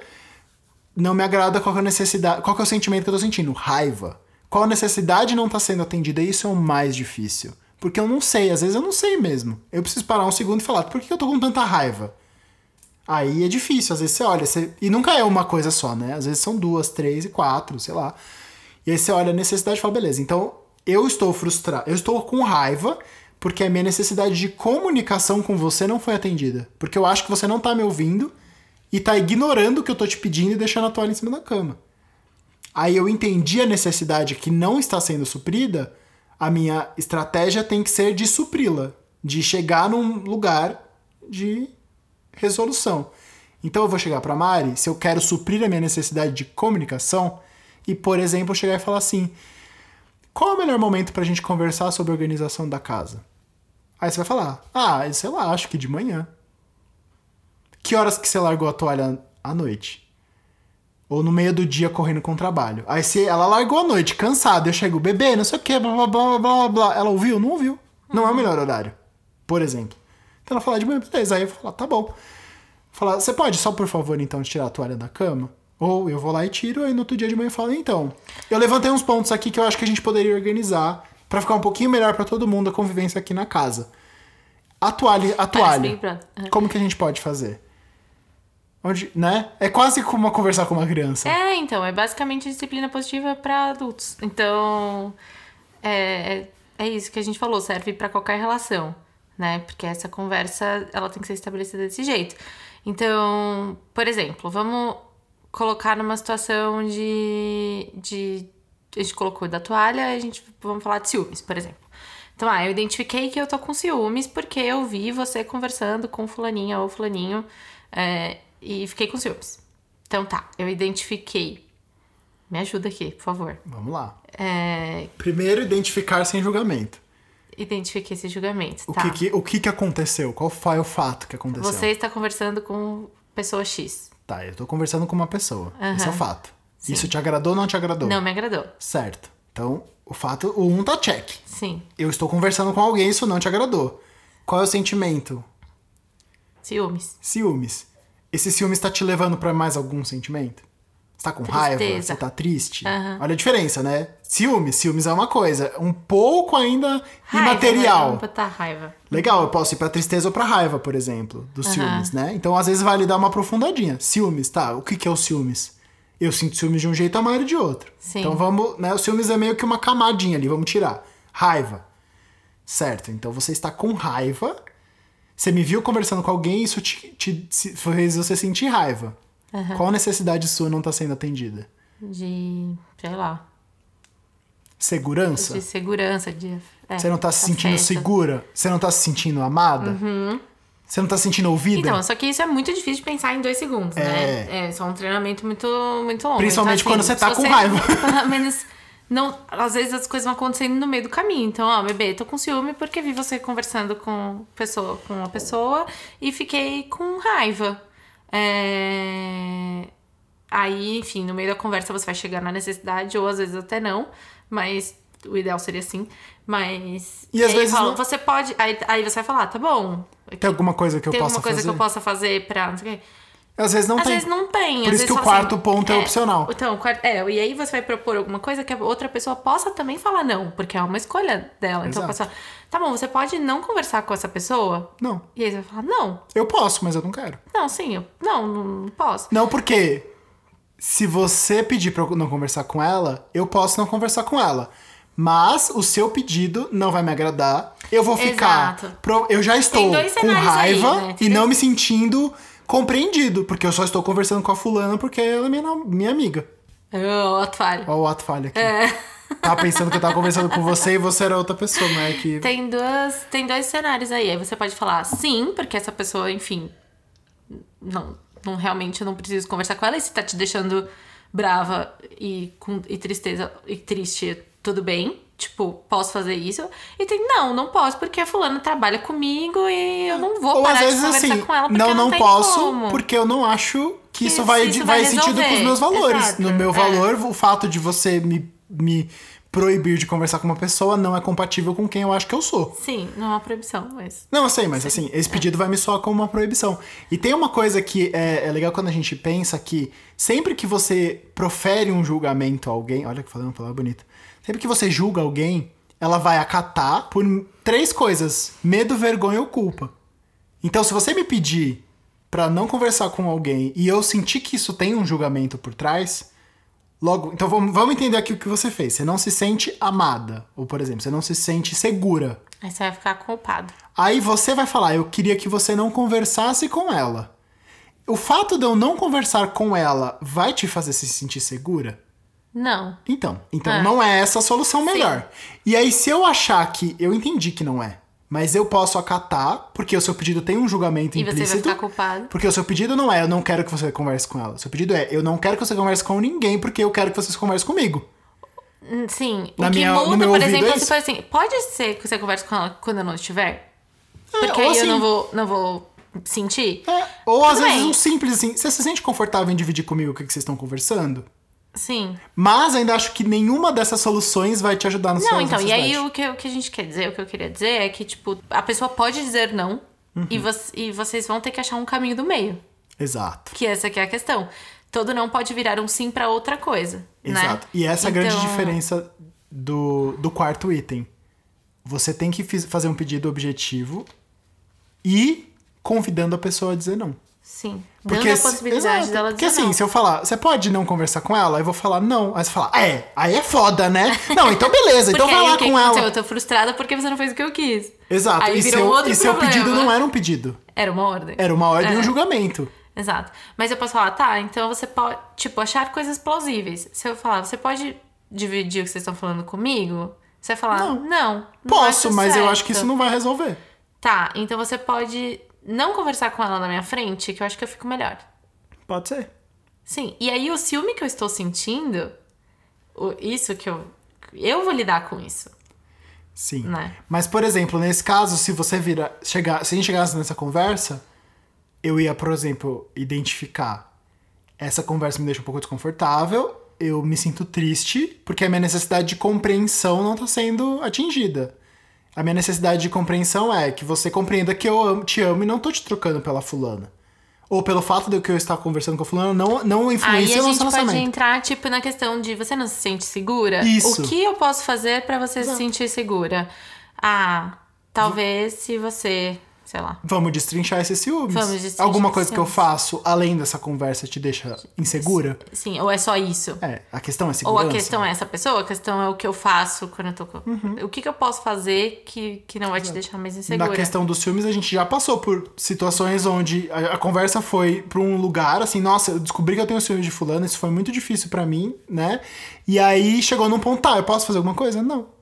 Não me agrada qual é a necessidade. Qual é o sentimento que eu tô sentindo? Raiva. Qual a necessidade não tá sendo atendida? Isso é o mais difícil. Porque eu não sei, às vezes eu não sei mesmo. Eu preciso parar um segundo e falar, por que eu tô com tanta raiva? Aí é difícil, às vezes você olha, você... e nunca é uma coisa só, né? Às vezes são duas, três e quatro, sei lá. E aí você olha a necessidade e fala, beleza, então eu estou frustrado, eu estou com raiva porque a minha necessidade de comunicação com você não foi atendida. Porque eu acho que você não tá me ouvindo e tá ignorando o que eu tô te pedindo e deixando a toalha em cima da cama. Aí eu entendi a necessidade que não está sendo suprida, a minha estratégia tem que ser de supri-la, de chegar num lugar de resolução. Então eu vou chegar para Mari, se eu quero suprir a minha necessidade de comunicação, e por exemplo, chegar e falar assim: qual é o melhor momento pra gente conversar sobre a organização da casa? Aí você vai falar: ah, sei lá, acho que de manhã. Que horas que você largou a toalha à noite? Ou no meio do dia correndo com o trabalho. Aí se ela largou à noite, cansada, eu chego, bebê, não sei o que, blá blá blá blá blá. Ela ouviu? Não ouviu. Não é o melhor horário. Por exemplo. Então ela fala de manhã, beleza. Aí eu falar, tá bom. Falar, você pode só, por favor, então, tirar a toalha da cama? Ou eu vou lá e tiro, aí no outro dia de manhã eu falo, então. Eu levantei uns pontos aqui que eu acho que a gente poderia organizar pra ficar um pouquinho melhor pra todo mundo a convivência aqui na casa. A toalha, a toalha. Uhum. Como que a gente pode fazer? Onde, né? É quase como conversar com uma criança. É, então, é basicamente disciplina positiva para adultos. Então, é, é, é isso que a gente falou, serve para qualquer relação, né? Porque essa conversa, ela tem que ser estabelecida desse jeito. Então, por exemplo, vamos colocar numa situação de, de a gente colocou da toalha, a gente vamos falar de ciúmes, por exemplo. Então, ah, eu identifiquei que eu tô com ciúmes porque eu vi você conversando com fulaninha ou fulaninho é, e fiquei com ciúmes. Então tá, eu identifiquei. Me ajuda aqui, por favor. Vamos lá. É, Primeiro, identificar sem julgamento. identifiquei esse julgamento, O, tá? que, que- o que, que aconteceu? Qual foi o fato que aconteceu? Você está conversando com pessoa X. Tá, eu tô conversando com uma pessoa. Esse é fato. Isso te agradou ou não te agradou? Não me agradou. Certo. Então, o fato, o um tá check. Sim, Eu estou conversando com alguém, isso não te agradou. Qual é o sentimento? ciúmes. Ciúmes. Esse ciúmes tá te levando pra mais algum sentimento? Você tá com raiva? Tristeza. Você tá triste? Aham. Olha a diferença, né? Ciúmes. Ciúmes é uma coisa. Um pouco ainda Raiva, imaterial. né? Vamos botar raiva. Legal, eu posso ir pra tristeza ou pra raiva, por exemplo, dos Aham. ciúmes, né? Então, às vezes, vale dar uma aprofundadinha. Ciúmes, tá? O que, que é o ciúmes? Eu sinto ciúmes de um jeito, a Mari de outro. Sim. Então, vamos... Né? O ciúmes é meio que uma camadinha ali, vamos tirar. Raiva. Certo, então você está com raiva. Você me viu conversando com alguém e isso te, te- se- fez você sentir raiva. Qual necessidade sua não tá sendo atendida? De, sei lá, Segurança? de segurança, de É, Você não tá se sentindo afeto. segura? Você não tá se sentindo amada? Você não tá se sentindo ouvida? Então, só que isso é muito difícil de pensar em dois segundos, né? É só um treinamento muito, muito longo. Principalmente Então, quando assim, você tá com raiva. Pelo menos. Não, às vezes as coisas vão acontecendo no meio do caminho. Então, ó, bebê, tô com ciúme porque vi você conversando com, pessoa, com uma pessoa e fiquei com raiva. É... Aí, enfim, no meio da conversa você vai chegar na necessidade, ou às vezes até não, mas o ideal seria assim. Mas. E às vezes fala, não- você pode. Aí, aí você vai falar, tá bom. Tem alguma coisa que eu Tem possa alguma coisa fazer? que eu possa fazer pra. Não sei o quê. Às vezes não Às tem. vezes não tem. Por às isso que o só quarto ponto é opcional. Então, o quarto, é, e aí você vai propor alguma coisa que a outra pessoa possa também falar não, porque é uma escolha dela. Então, a Exato. pessoa, tá bom, você pode não conversar com essa pessoa? Não. E aí você vai falar, não, Eu posso, mas eu não quero. não, sim, eu, não, não posso. Não, porque se você pedir pra eu não conversar com ela, eu posso não conversar com ela. Mas o seu pedido não vai me agradar. Eu vou ficar. Exato. pro- Eu já estou com cenários aí, raiva né? e não me sentindo compreendido. Porque eu só estou conversando com a fulana porque ela é minha, minha amiga. Ô, otário. Olha o ato falha aqui. É. Tava pensando que eu tava conversando com você e você era outra pessoa, não é que. Tem, duas, tem dois cenários aí. Aí você pode falar sim, porque essa pessoa, enfim, não, não realmente eu não preciso conversar com ela. E se tá te deixando brava e, com, e tristeza e triste, tudo bem. Tipo, posso fazer isso. E tem, não, não posso, porque a fulana trabalha comigo e eu não vou Ou parar às vezes de conversar assim, com ela porque não, não, não posso, como. porque eu não acho que, Que isso vai, isso vai, vai sentido com os meus valores. Exato, No meu é. valor, o fato de você me, me proibir de conversar com uma pessoa não é compatível com quem eu acho que eu sou. Sim, não é uma proibição, mas. Não, eu sei, mas assim, esse pedido vai me soar como uma proibição. E tem uma coisa que é, é legal quando a gente pensa que sempre que você profere um julgamento a alguém, olha que falando uma palavra bonita. Sempre que você julga alguém, ela vai acatar por três coisas: medo, vergonha ou culpa. Então, se você me pedir pra não conversar com alguém e eu sentir que isso tem um julgamento por trás, logo, então vamos, vamos entender aqui o que você fez. Você não se sente amada, ou por exemplo, você não se sente segura. Aí você vai ficar culpado. Aí você vai falar, eu queria que você não conversasse com ela. O fato de eu não conversar com ela vai te fazer se sentir segura? Não. Então, então É. não é essa a solução melhor. E aí se eu achar que eu entendi que não é, mas eu posso acatar, porque o seu pedido tem um julgamento E você vai implícito. ficar culpado. Porque o seu pedido não é eu não quero que você converse com ela. O seu pedido é eu não quero que você converse com ninguém porque eu quero que você converse comigo. Hum, Sim. Na o que minha- no muda, por exemplo, é é isso. se for assim, pode ser que você converse com ela quando eu não estiver? Porque ou aí assim- eu não vou, não vou sentir? É, ou às Tudo vezes bem. um simples assim, você se sente confortável em dividir comigo o que que vocês estão conversando? Sim. Mas ainda acho que nenhuma dessas soluções vai te ajudar no seu Não, então, e aí o que, o que a gente quer dizer, o que eu queria dizer é que, tipo, a pessoa pode dizer não Uhum. e, vo e vocês vão ter que achar um caminho do meio. Exato. Que essa que é a questão. Todo não pode virar um sim pra outra coisa. Exato. Né? E essa é a grande Então, diferença do, do quarto item. Você tem que fazer um pedido objetivo e convidando a pessoa a dizer não. Sim. Porque, Dando a possibilidade exato, dela porque dizer assim, não. se eu falar, você pode não conversar com ela? Aí eu vou falar não. Aí você fala, é, aí é foda, né? Não, então beleza, então Porque vai lá com ela. Eu tô frustrada porque você não fez o que eu quis. Exato. Aí e seu, outro e seu pedido não era um pedido. Era uma ordem. Era uma ordem e É. um julgamento. Exato. Mas eu posso falar, tá, então você pode, tipo, achar coisas plausíveis. Se eu falar, você pode dividir o que vocês estão falando comigo? Você vai falar, Não. não, não, Posso, mas eu certo. acho que isso não vai resolver. Tá, então você pode não conversar com ela na minha frente, que eu acho que eu fico melhor. Pode ser. Sim, e aí o ciúme que eu estou sentindo, isso que eu. Eu vou lidar com isso, Sim. né? Mas, por exemplo, nesse caso, se você vira. Chegar, se a gente chegasse nessa conversa, eu ia, por exemplo, identificar. Essa conversa me deixa um pouco desconfortável. Eu me sinto triste, porque a minha necessidade de compreensão não está sendo atingida. A minha necessidade de compreensão é que você compreenda que eu amo- te amo e não tô te trocando pela fulana. Ou pelo fato de que eu estar conversando com a fulana não, não Aí influencia a no gente nosso pode relacionamento. entrar, tipo, na questão de você não se sente segura? Isso. O que eu posso fazer pra você se sentir segura? Ah, talvez se você, sei lá. Vamos destrinchar esses ciúmes. Vamos destrinchar Alguma coisa que eu faço além dessa conversa te deixa insegura? Sim, ou é só isso? É, a questão é Ou segurança. a questão é essa pessoa, a questão é o que eu faço quando eu tô com. O que, que eu posso fazer que, que não vai te deixar mais insegura? Na questão dos filmes, a gente já passou por situações onde a, a conversa foi pra um lugar, assim, nossa, eu descobri que eu tenho ciúmes de fulano, isso foi muito difícil pra mim, né? E aí chegou num ponto, tá, eu posso fazer alguma coisa? Não.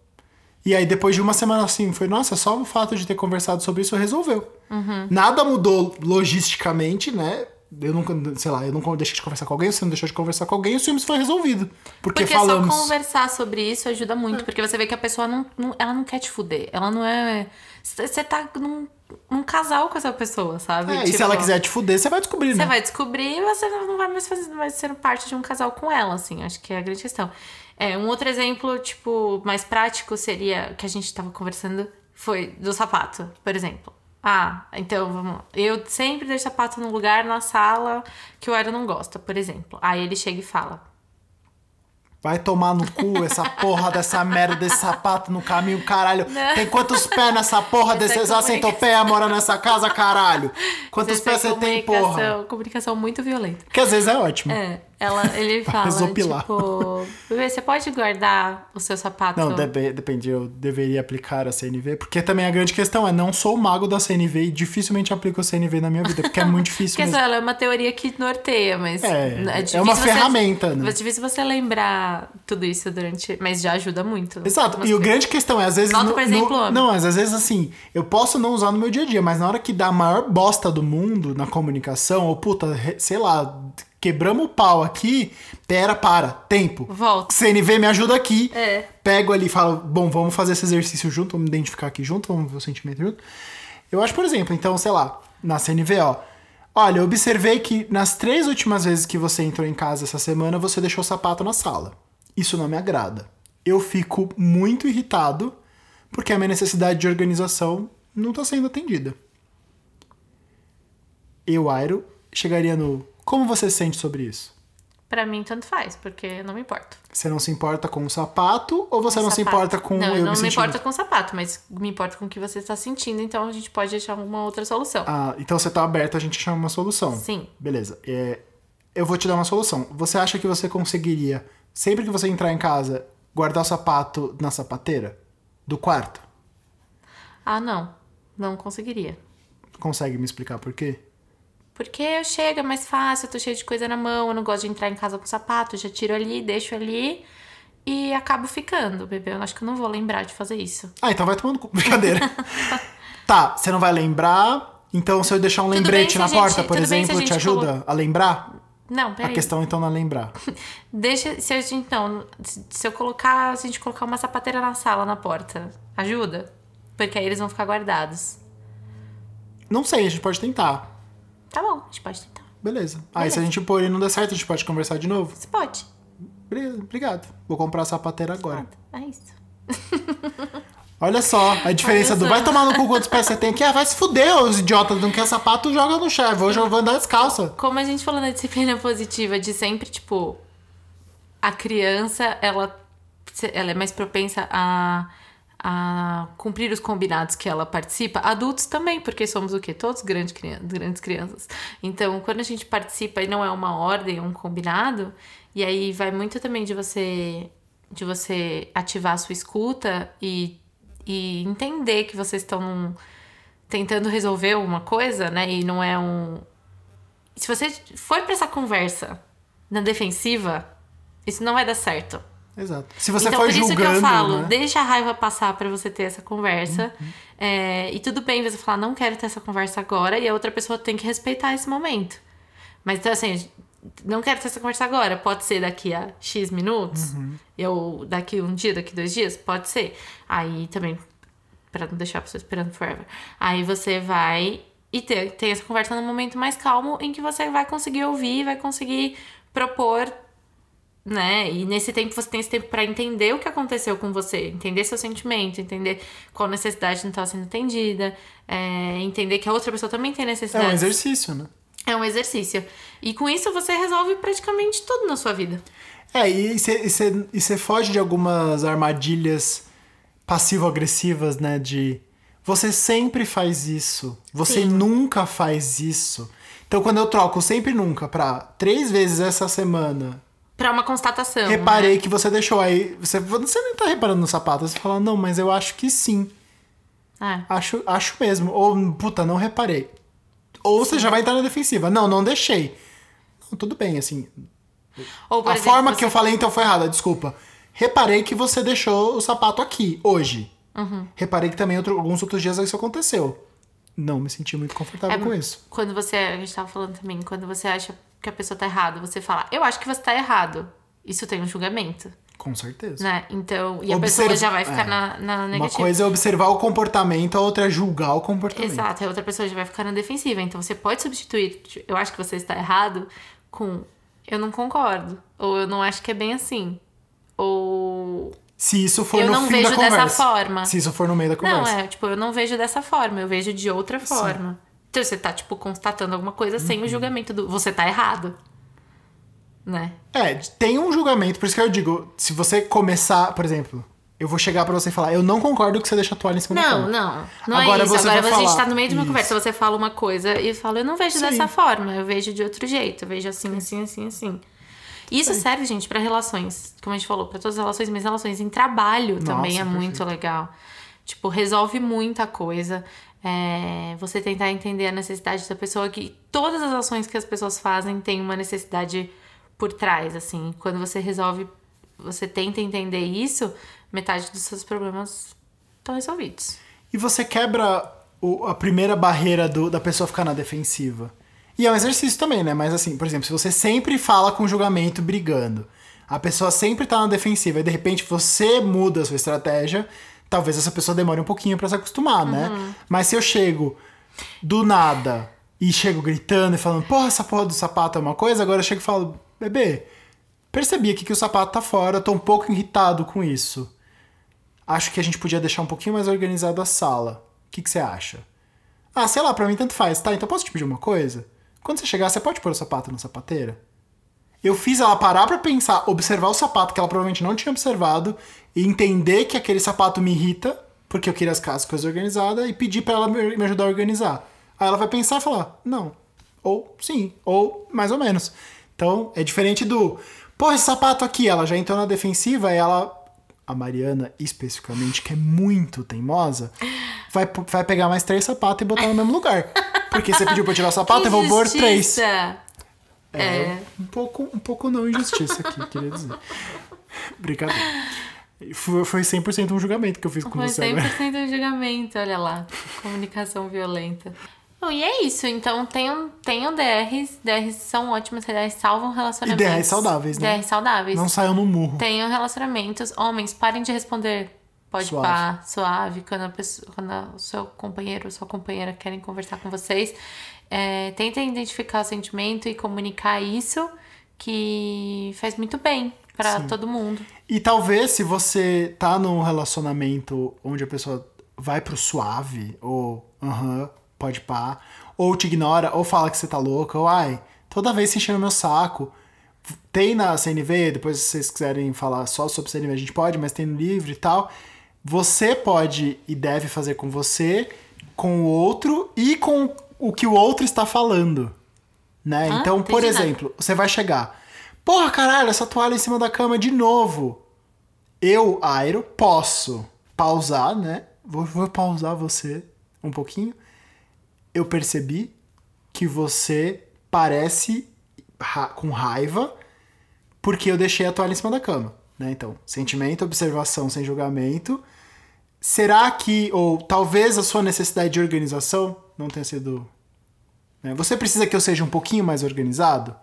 E aí, depois de uma semana assim, foi, nossa, só o fato de ter conversado sobre isso resolveu. Uhum. Nada mudou logisticamente, né? Eu nunca, sei lá, eu nunca deixei de conversar com alguém, você não deixou de conversar com alguém, o ciúmes foi resolvido. Porque, Porque falamos. só conversar sobre isso ajuda muito. Porque você vê que a pessoa não, não- ela não quer te fuder. Ela não é. Você tá num, num casal com essa pessoa, sabe? É, e Tipo, se ela quiser te fuder, você vai descobrir, Você né? vai descobrir e você não vai mais fazer, não vai ser parte de um casal com ela, assim. Acho que é a grande questão. É, um outro exemplo, tipo, mais prático seria que a gente tava conversando foi do sapato, por exemplo. Ah, então vamos lá. Eu sempre deixo sapato no lugar na sala que o Aero não gosta, por exemplo. Aí ele chega e fala: Vai tomar no cu essa porra dessa merda desse sapato no caminho, caralho. Não. Tem quantos pés nessa porra Isso é desse centopeia mora nessa casa, caralho? É pés você tem, porra? comunicação- muito violenta. Que às vezes é ótimo. É, ela, ele fala, resopilar. tipo, bebê, você pode guardar o seu sapato? Não, deve- depende, eu deveria aplicar a CNV, porque também a grande questão é, não sou o mago da CNV e dificilmente aplico a CNV na minha vida, porque é muito difícil Porque mesmo. ela é uma teoria que norteia, mas. É, difícil é uma você- ferramenta, né? É difícil você lembrar tudo isso durante. Mas já ajuda muito. Exato. E o coisas. grande questão é, às vezes. Nota, no- por exemplo, no- não, mas às vezes assim, eu posso não usar no meu dia a dia, mas na hora que dá a maior bosta do mundo na comunicação, ou puta, sei lá, quebramos o pau aqui, pera, para, tempo. Volta. CNV me ajuda aqui. É. Pego ali e falo, bom, vamos fazer esse exercício junto, vamos identificar aqui junto, vamos ver o sentimento junto. Eu acho, por exemplo, então, sei lá, na CNV, ó. Olha, eu observei que nas três últimas vezes que você entrou em casa essa semana, você deixou o sapato na sala. Isso não me agrada. Eu fico muito irritado porque a minha necessidade de organização não está sendo atendida. Eu, Airo, chegaria no. Como você se sente sobre isso? Pra mim, tanto faz, porque eu não me importo. Você não se importa com o sapato ou você Com não se sapato. importa com Não, eu eu não me sentindo- importo com o sapato, mas me importo com o que você está sentindo, então a gente pode achar uma outra solução. Ah, então você tá aberto, a gente chama uma solução. Sim. Beleza. É, eu vou te dar uma solução. Você acha que você conseguiria, sempre que você entrar em casa, guardar o sapato na sapateira? Do quarto? Ah, não. Não conseguiria. Consegue me explicar por quê? Porque eu chego, é mais fácil, eu tô cheio de coisa na mão, eu não gosto de entrar em casa com sapato, já tiro ali, deixo ali e acabo ficando, bebê. Eu acho que eu não vou lembrar de fazer isso. Ah, então vai tomando. Brincadeira. tá, você não vai lembrar? Então, se eu deixar um lembrete na a gente- porta, por exemplo, a te ajuda a lembrar? Não, A peraí. questão então não é lembrar. Deixa, se a gente, então, se eu colocar, se a gente colocar uma sapateira na sala, na porta, ajuda? Porque aí eles vão ficar guardados. Não sei, a gente pode tentar. Tá bom, a gente pode tentar. Beleza. Aí se a gente pôr e não der certo, a gente pode conversar de novo? Você pode. Beleza, obrigado. Vou comprar a sapateira agora. É isso. Olha só a diferença do vai tomar no cu quantos pés você tem aqui. Ah, vai se fuder, os idiotas não quer sapato, joga no chão. Hoje eu vou andar descalça. Como a gente falou na disciplina positiva, de sempre, tipo, a criança, ela, ela é mais propensa a, a cumprir os combinados que ela participa. Adultos também, porque somos o quê? Todos grandes, crian- grandes crianças. Então, quando a gente participa e não é uma ordem, é um combinado, e aí vai muito também de você de você ativar a sua escuta e, e entender que vocês estão tentando resolver uma coisa, né? E não é um, se você for pra essa conversa na defensiva, isso não vai dar certo. Exato. Se você então, for por isso julgando, que eu falo, né? deixa a raiva passar pra você ter essa conversa. Uhum. É, e tudo bem você falar, não quero ter essa conversa agora, e a outra pessoa tem que respeitar esse momento. Mas então, assim, não quero ter essa conversa agora. Pode ser daqui a X minutos, Uhum. ou daqui um dia, daqui dois dias, pode ser. Aí também, pra não deixar a pessoa esperando forever. Aí você vai e ter, tem essa conversa num momento mais calmo em que você vai conseguir ouvir, vai conseguir propor né? E nesse tempo você tem esse tempo pra entender o que aconteceu com você, entender seu sentimento, entender qual necessidade não estava sendo atendida, é, entender que a outra pessoa também tem É necessidade. um exercício, né? É um exercício. E com isso você resolve praticamente tudo na sua vida. É, e você foge de algumas armadilhas passivo-agressivas, né? De você sempre faz isso, você Sim. nunca faz isso. Então quando eu troco sempre nunca pra três vezes essa semana, Pra uma constatação. reparei né? que você deixou aí. Você, você nem tá reparando no sapato, você fala, não, mas eu acho que sim. É. Acho, acho mesmo. Ou, puta, não reparei. Ou você já vai entrar na defensiva. Não, não deixei. Não, tudo bem, assim. Ou, a exemplo, forma você- que eu falei então foi errada, desculpa. Reparei que você deixou o sapato aqui, hoje. Reparei que também outro- alguns outros dias isso aconteceu. Não me senti muito confortável É, com isso. Quando você. A gente tava falando também, quando você acha que a pessoa tá errada, você fala, eu acho que você tá errado. Isso tem um julgamento, Com certeza. né? Então. E a Observa- pessoa já vai ficar é. na, na Uma negativa. coisa é observar o comportamento, a outra é julgar o comportamento. Exato, a outra pessoa já vai ficar na defensiva. Então você pode substituir, eu acho que você está errado, com eu não concordo. Ou eu não acho que é bem assim. Ou. Se isso for Eu no não fim vejo da dessa conversa. forma. Se isso for no meio da Não, conversa. é, tipo, eu não vejo dessa forma, eu vejo de outra forma. Você tá, tipo, constatando alguma coisa sem Uhum. o julgamento do você tá errado. Né? É, tem um julgamento, por isso que eu digo, se você começar, por exemplo, eu vou chegar pra você e falar, eu não concordo que você deixa a toalha em cima Não, cama. não. Não Agora é isso. você Agora vai a gente tá no meio de uma Isso. conversa, você fala uma coisa e fala, eu não vejo Sim. dessa forma, eu vejo de outro jeito, eu vejo assim, assim, assim, assim. Isso serve, gente, pra relações, como a gente falou, pra todas as relações, mas relações em trabalho também é perfeito. muito legal. Tipo, resolve muita coisa. É, você tentar entender a necessidade da pessoa, que todas as ações que as pessoas fazem têm uma necessidade por trás, assim. Quando você resolve, você tenta entender isso, metade dos seus problemas estão resolvidos. E você quebra o- a primeira barreira do- da pessoa ficar na defensiva. E é um exercício também, né? Mas assim, por exemplo, se você sempre fala com julgamento brigando, a pessoa sempre tá na defensiva e de repente você muda a sua estratégia, talvez essa pessoa demore um pouquinho pra se acostumar, né? Mas se eu chego do nada e chego gritando e falando, porra, essa porra do sapato é uma coisa, agora eu chego e falo, bebê, percebi aqui que o sapato tá fora, eu tô um pouco irritado com isso. Acho que a gente podia deixar um pouquinho mais organizado a sala. O que, que você acha? Ah, sei lá, pra mim tanto faz. Tá, então posso te pedir uma coisa? Quando você chegar, você pode pôr o sapato na sapateira? Eu fiz ela parar pra pensar, observar o sapato que ela provavelmente não tinha observado e entender que aquele sapato me irrita, porque eu queria as casas coisas organizadas, e pedir pra ela me me ajudar a organizar. Aí ela vai pensar e falar, não. Ou sim, ou mais ou menos. Então, é diferente do, pô, esse sapato aqui, ela já entrou na defensiva e ela, a Mariana especificamente, que é muito teimosa, vai, vai pegar mais três sapatos e botar no mesmo lugar. Porque você pediu pra eu tirar o sapato, Que eu vou pôr três. Justiça! É, um pouco, um pouco não injustiça aqui, queria dizer. Brincadeira. Foi, foi 100% um julgamento que eu fiz com Foi você agora. 100% um julgamento, olha lá. Comunicação violenta. Bom, e é isso. Então, tenham, tenham DRs. DRs são ótimas. DRs salvam relacionamentos. E DRs saudáveis, né? DRs saudáveis. Não saiam no murro. Tenham relacionamentos. Homens, parem de responder. Pode Suave. pá, suave. Quando, a pessoa, quando o seu companheiro ou sua companheira querem conversar com vocês. É, tentem identificar o sentimento e comunicar isso, que faz muito bem pra todo mundo. E talvez se você tá num relacionamento onde a pessoa vai pro suave, ou aham, pode pá, ou te ignora, ou fala que você tá louca, ou ai, toda vez se enchendo meu saco. Tem na CNV, depois se vocês quiserem falar só sobre CNV, a gente pode, mas tem no livro e tal. Você pode e deve fazer com você, com o outro e com o que o outro está falando. Né? Ah, então, por nada. exemplo, você vai chegar. Porra, caralho, essa toalha em cima da cama de novo. Eu, Airo, posso pausar, né? Vou, vou pausar você um pouquinho. Eu percebi que você parece ra- com raiva porque eu deixei a toalha em cima da cama, né? Então, sentimento, observação sem julgamento. Será que, ou talvez a sua necessidade de organização não tenha sido. né? Você precisa que eu seja um pouquinho mais organizado?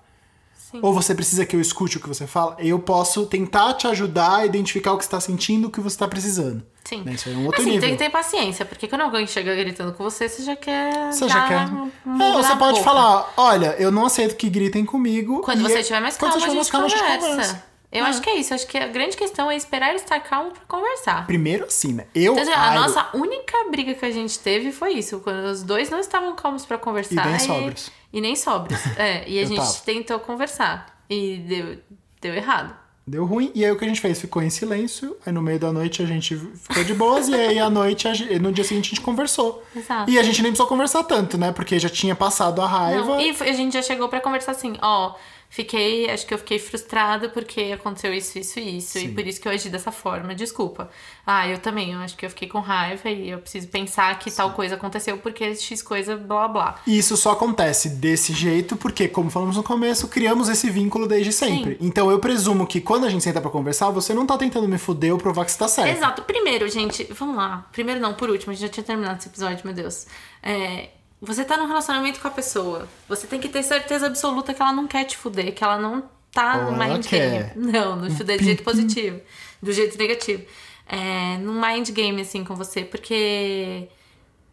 Sim. Ou você precisa que eu escute o que você fala? Eu posso tentar te ajudar a identificar o que você está sentindo, o que você está precisando. Sim. Né? Isso é um outro assim, nível. tem que ter paciência, porque quando alguém chega gritando com você, você já quer. Você já quer. um- um É, você pode boca. falar: olha, eu não aceito que gritem comigo. Quando você é- estiver mais quando calmo, a gente, mais calmo, conversa. Eu acho que é isso. Acho que a grande questão é esperar estar calmo pra conversar. Primeiro assim, né? Eu. Então, a nossa única briga que a gente teve foi isso. Quando os dois não estavam calmos pra conversar. E nem sóbrios. E nem sóbrios. É, e a Eu gente tava. tentou conversar. E deu, deu errado. Deu ruim. E aí o que a gente fez? Ficou em silêncio. Aí no meio da noite a gente ficou de boas. e aí à noite, gente- no dia seguinte, a gente conversou. Exato. E a gente nem precisou conversar tanto, né? Porque já tinha passado a raiva. Não, e a gente já chegou pra conversar assim, ó, fiquei, acho que eu fiquei frustrada porque aconteceu isso, isso e isso, e Sim. por isso que eu agi dessa forma, desculpa. Ah, eu também, eu acho que eu fiquei com raiva e eu preciso pensar que tal coisa aconteceu porque X coisa, blá blá. E isso só acontece desse jeito porque, como falamos no começo, criamos esse vínculo desde sempre. Então eu presumo que quando a gente senta pra conversar, você não tá tentando me fuder ou provar que você tá certo. Exato. Primeiro, gente, vamos lá. Primeiro não, por último, a gente já tinha terminado esse episódio, meu Deus. É, você tá num relacionamento com a pessoa. Você tem que ter certeza absoluta que ela não quer te fuder, que ela não tá Ou no mind game. Não, no fuder do jeito positivo. Do jeito negativo. É, num mind game, assim, com você, porque.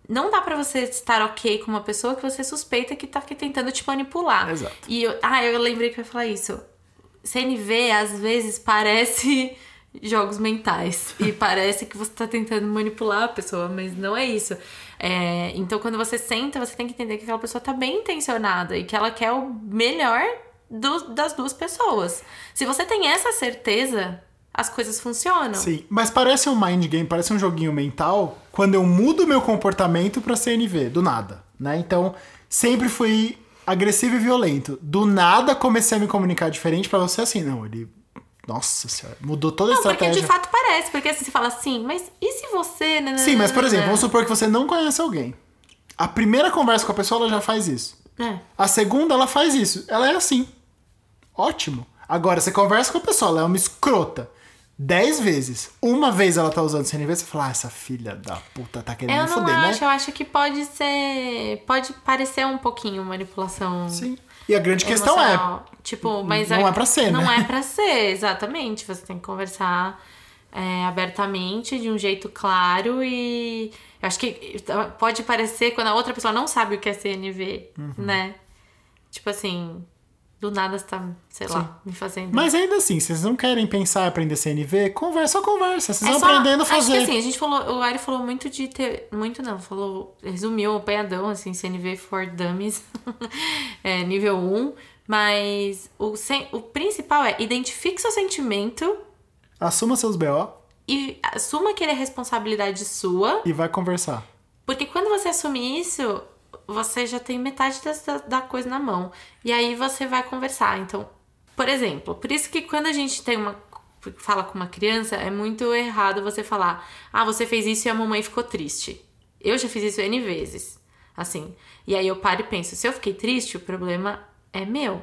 Não dá pra você estar ok com uma pessoa que você suspeita que tá aqui tentando te manipular. Exato. E eu, ah, eu lembrei que eu ia falar isso. CNV às vezes parece jogos mentais e parece que você tá tentando manipular a pessoa, mas não é isso. É, então, quando você senta, você tem que entender que aquela pessoa tá bem intencionada e que ela quer o melhor do- das duas pessoas. Se você tem essa certeza, as coisas funcionam. Sim, mas parece um mind game, parece um joguinho mental quando eu mudo meu comportamento pra CNV, do nada, né? Então, sempre fui agressivo e violento. Do nada comecei a me comunicar diferente pra você assim, não, ele nossa senhora, mudou toda a Não, porque estratégia. de fato parece, porque assim você fala assim, mas e se você. né, Sim, mas por exemplo, né? vamos supor que você não conhece alguém. A primeira conversa com a pessoa ela já faz isso. É. A segunda ela faz isso. Ela é assim. Ótimo. Agora, você conversa com a pessoa, ela é uma escrota. Dez vezes. Uma vez ela tá usando CNV, você fala, ah, essa filha da puta tá querendo Eu me não fuder, acho, né? eu acho que pode ser. Pode parecer um pouquinho manipulação. Sim. E a grande questão é, emocional. Tipo, mas não é pra ser, Não né? é pra ser, exatamente. Você tem que conversar é, abertamente, de um jeito claro e. Eu acho que pode parecer quando a outra pessoa não sabe o que é CNV, Uhum. né? Tipo assim, do nada você tá, sei lá, me fazendo. Mas ainda assim, vocês não querem pensar e aprender CNV, conversa, só conversa. Vocês É vão só- aprendendo a Acho fazer. que assim, a gente falou, o Ari falou muito de ter. Muito não, falou. Resumiu o apanhadão, assim, CNV for Dummies, é, nível 1. Mas o, sen- o principal é identifique seu sentimento Assuma seus BO e assuma que ele é responsabilidade sua. e vai conversar. Porque quando você assume isso, você já tem metade da, da coisa na mão. E aí você vai conversar. Então, por exemplo, por isso que quando a gente tem uma. fala com uma criança, é muito errado você falar: ah, você fez isso e a mamãe ficou triste. Eu já fiz isso N vezes. Assim. E aí eu paro e penso: se eu fiquei triste, o problema é meu.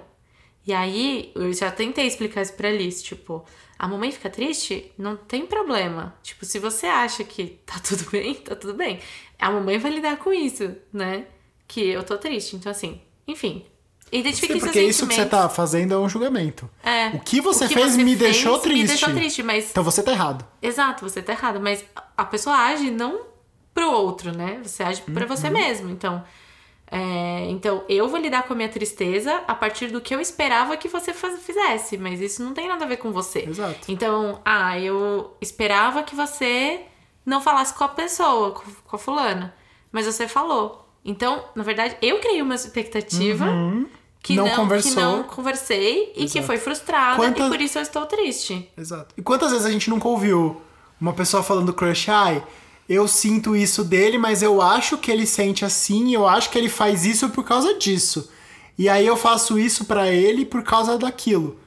E aí, eu já tentei explicar isso pra Alice, tipo, a mamãe fica triste? Não tem problema. Tipo, se você acha que tá tudo bem, tá tudo bem. A mamãe vai lidar com isso, né? Que eu tô triste. Então, assim, enfim. Identifique Sim, porque isso que você tá fazendo é um julgamento. É. O que você O que fez você me fez deixou me triste. deixou triste, mas- Então você tá errado. Exato, você tá errado. Mas a pessoa age não pro outro, né? Você age pra você mesmo. Então, é, então, eu vou lidar com a minha tristeza a partir do que eu esperava que você fizesse. Mas isso não tem nada a ver com você. Exato. Então, ah, eu esperava que você não falasse com a pessoa, com, com a fulana. Mas você falou. Então, na verdade, eu criei uma expectativa que, Não não, conversou. que não conversei e que Exato. foi frustrada Quantas- e por isso eu estou triste. Exato. E quantas vezes a gente nunca ouviu uma pessoa falando crush, ai, eu sinto isso dele, mas eu acho que ele sente assim, eu acho que ele faz isso por causa disso. E aí eu faço isso pra ele por causa daquilo.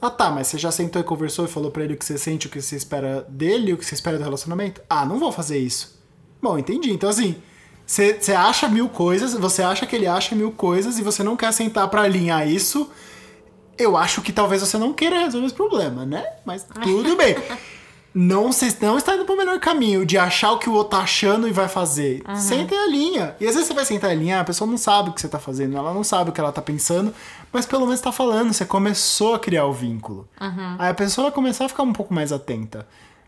Ah tá, mas você já sentou e conversou e falou pra ele o que você sente, o que você espera dele, o que você espera do relacionamento? Ah, não vou fazer isso. Bom, entendi. Então assim, você acha mil coisas, você acha que ele acha mil coisas e você não quer sentar pra alinhar isso. Eu acho que talvez você não queira resolver esse problema, né? Mas tudo bem. Não, você não está indo pro melhor caminho de achar o que o outro tá achando e vai fazer. Senta em a linha. E às vezes você vai sentar em linha, a pessoa não sabe o que você tá fazendo, ela não sabe o que ela tá pensando, mas pelo menos tá falando, você começou a criar o vínculo. Aí a pessoa vai começar a ficar um pouco mais atenta.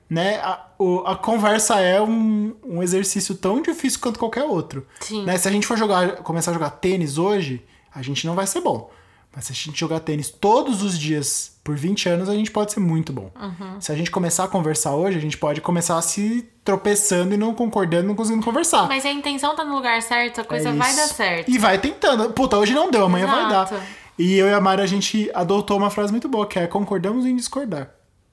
Né? A, o- a conversa é um, um exercício tão difícil quanto qualquer outro. Sim. Né? Se a gente for jogar, começar a jogar tênis hoje, a gente não vai ser bom. Mas se a gente jogar tênis todos os dias por 20 anos, a gente pode ser muito bom. Uhum. Se a gente começar a conversar hoje, a gente pode começar se tropeçando e não concordando, não conseguindo conversar. Mas a intenção tá no lugar certo, a coisa É vai dar certo. E vai tentando. Puta, hoje não deu, amanhã vai Exato. dar. E eu e a Mari, a gente adotou uma frase muito boa, que é concordamos em discordar.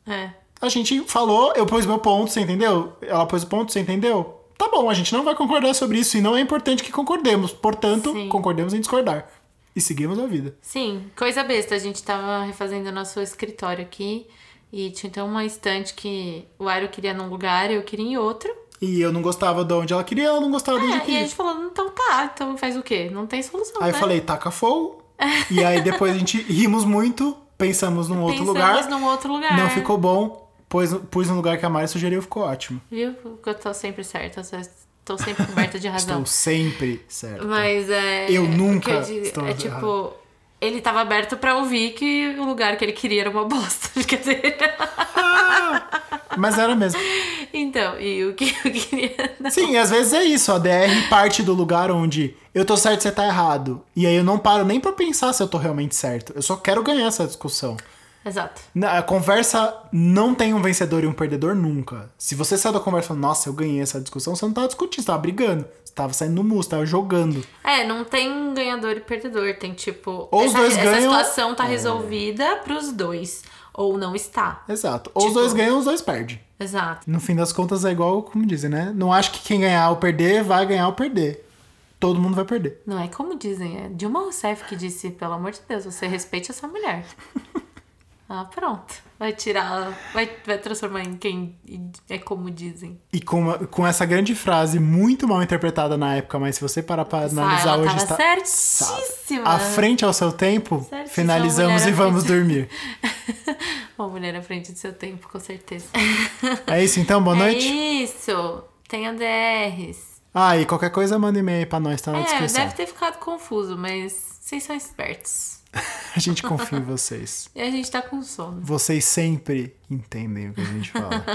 É. A gente falou, eu pus meu ponto, você entendeu? Ela pôs o ponto, você entendeu? Tá bom, a gente não vai concordar sobre isso e não é importante que concordemos. Portanto, Sim. concordemos em discordar. E seguimos a vida. Sim, coisa besta. A gente tava refazendo o nosso escritório aqui e tinha então uma estante que o Aero queria num lugar e eu queria em outro. E eu não gostava de onde ela queria, ela não gostava de onde eu É, e a queria. gente falou, então tá, então faz o quê? Não tem solução, Aí né? eu falei, taca fogo. e aí depois a gente rimos muito, pensamos num outro Pensamos lugar. num outro lugar. Não ficou bom. Pus, pus no lugar que a Mari sugeriu, ficou ótimo. Viu? Que Eu tô sempre certa, eu tô sempre coberta de razão. Estou sempre certo. Mas é. Eu nunca digo estou É errado. tipo. Ele tava aberto pra ouvir que o lugar que ele queria era uma bosta. Brincadeira. Mas era mesmo. Então, e o que eu queria. Sim, às vezes é isso. A DR parte do lugar onde eu tô certo e você tá errado. E aí eu não paro nem pra pensar se eu tô realmente certo. Eu só quero ganhar essa discussão. Exato. Na- A conversa não tem um vencedor e um perdedor nunca. Se você sai da conversa falando, nossa, eu ganhei essa discussão, você não tava discutindo, você tava brigando. Você tava saindo no muro, você tava jogando. É, não tem ganhador e perdedor. Tem tipo. Ou os essa, dois essa ganham- situação tá resolvida pros dois. Ou não está. Exato. Ou os Tipo- dois ganham, os dois perdem. Exato. No fim das contas é igual, como dizem, né? Não acho que quem ganhar ou perder vai ganhar ou perder. Todo mundo vai perder. Não é como dizem, é Dilma Rousseff que disse, pelo amor de Deus, você respeite essa mulher. ah, pronto. Vai tirar, vai, vai transformar em quem é como dizem. E com, com essa grande frase muito mal interpretada na época, mas se você parar pra Ah, analisar ela hoje tava está certíssima. à frente ao seu tempo, Certíssima, finalizamos e vamos frente. dormir. Uma mulher à frente do seu tempo, com certeza. É isso então, boa É noite. isso. Tem ADRs. Ah, e qualquer coisa manda e-mail pra nós, tá na É, descrição. deve ter ficado confuso, mas vocês são espertos. A gente confia em vocês. E a gente tá com sono. Vocês sempre entendem o que a gente fala.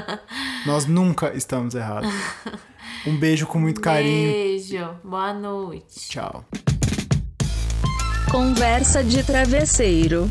Nós nunca estamos errados. Um beijo com muito carinho. Beijo. Boa noite. Tchau. Conversa de travesseiro.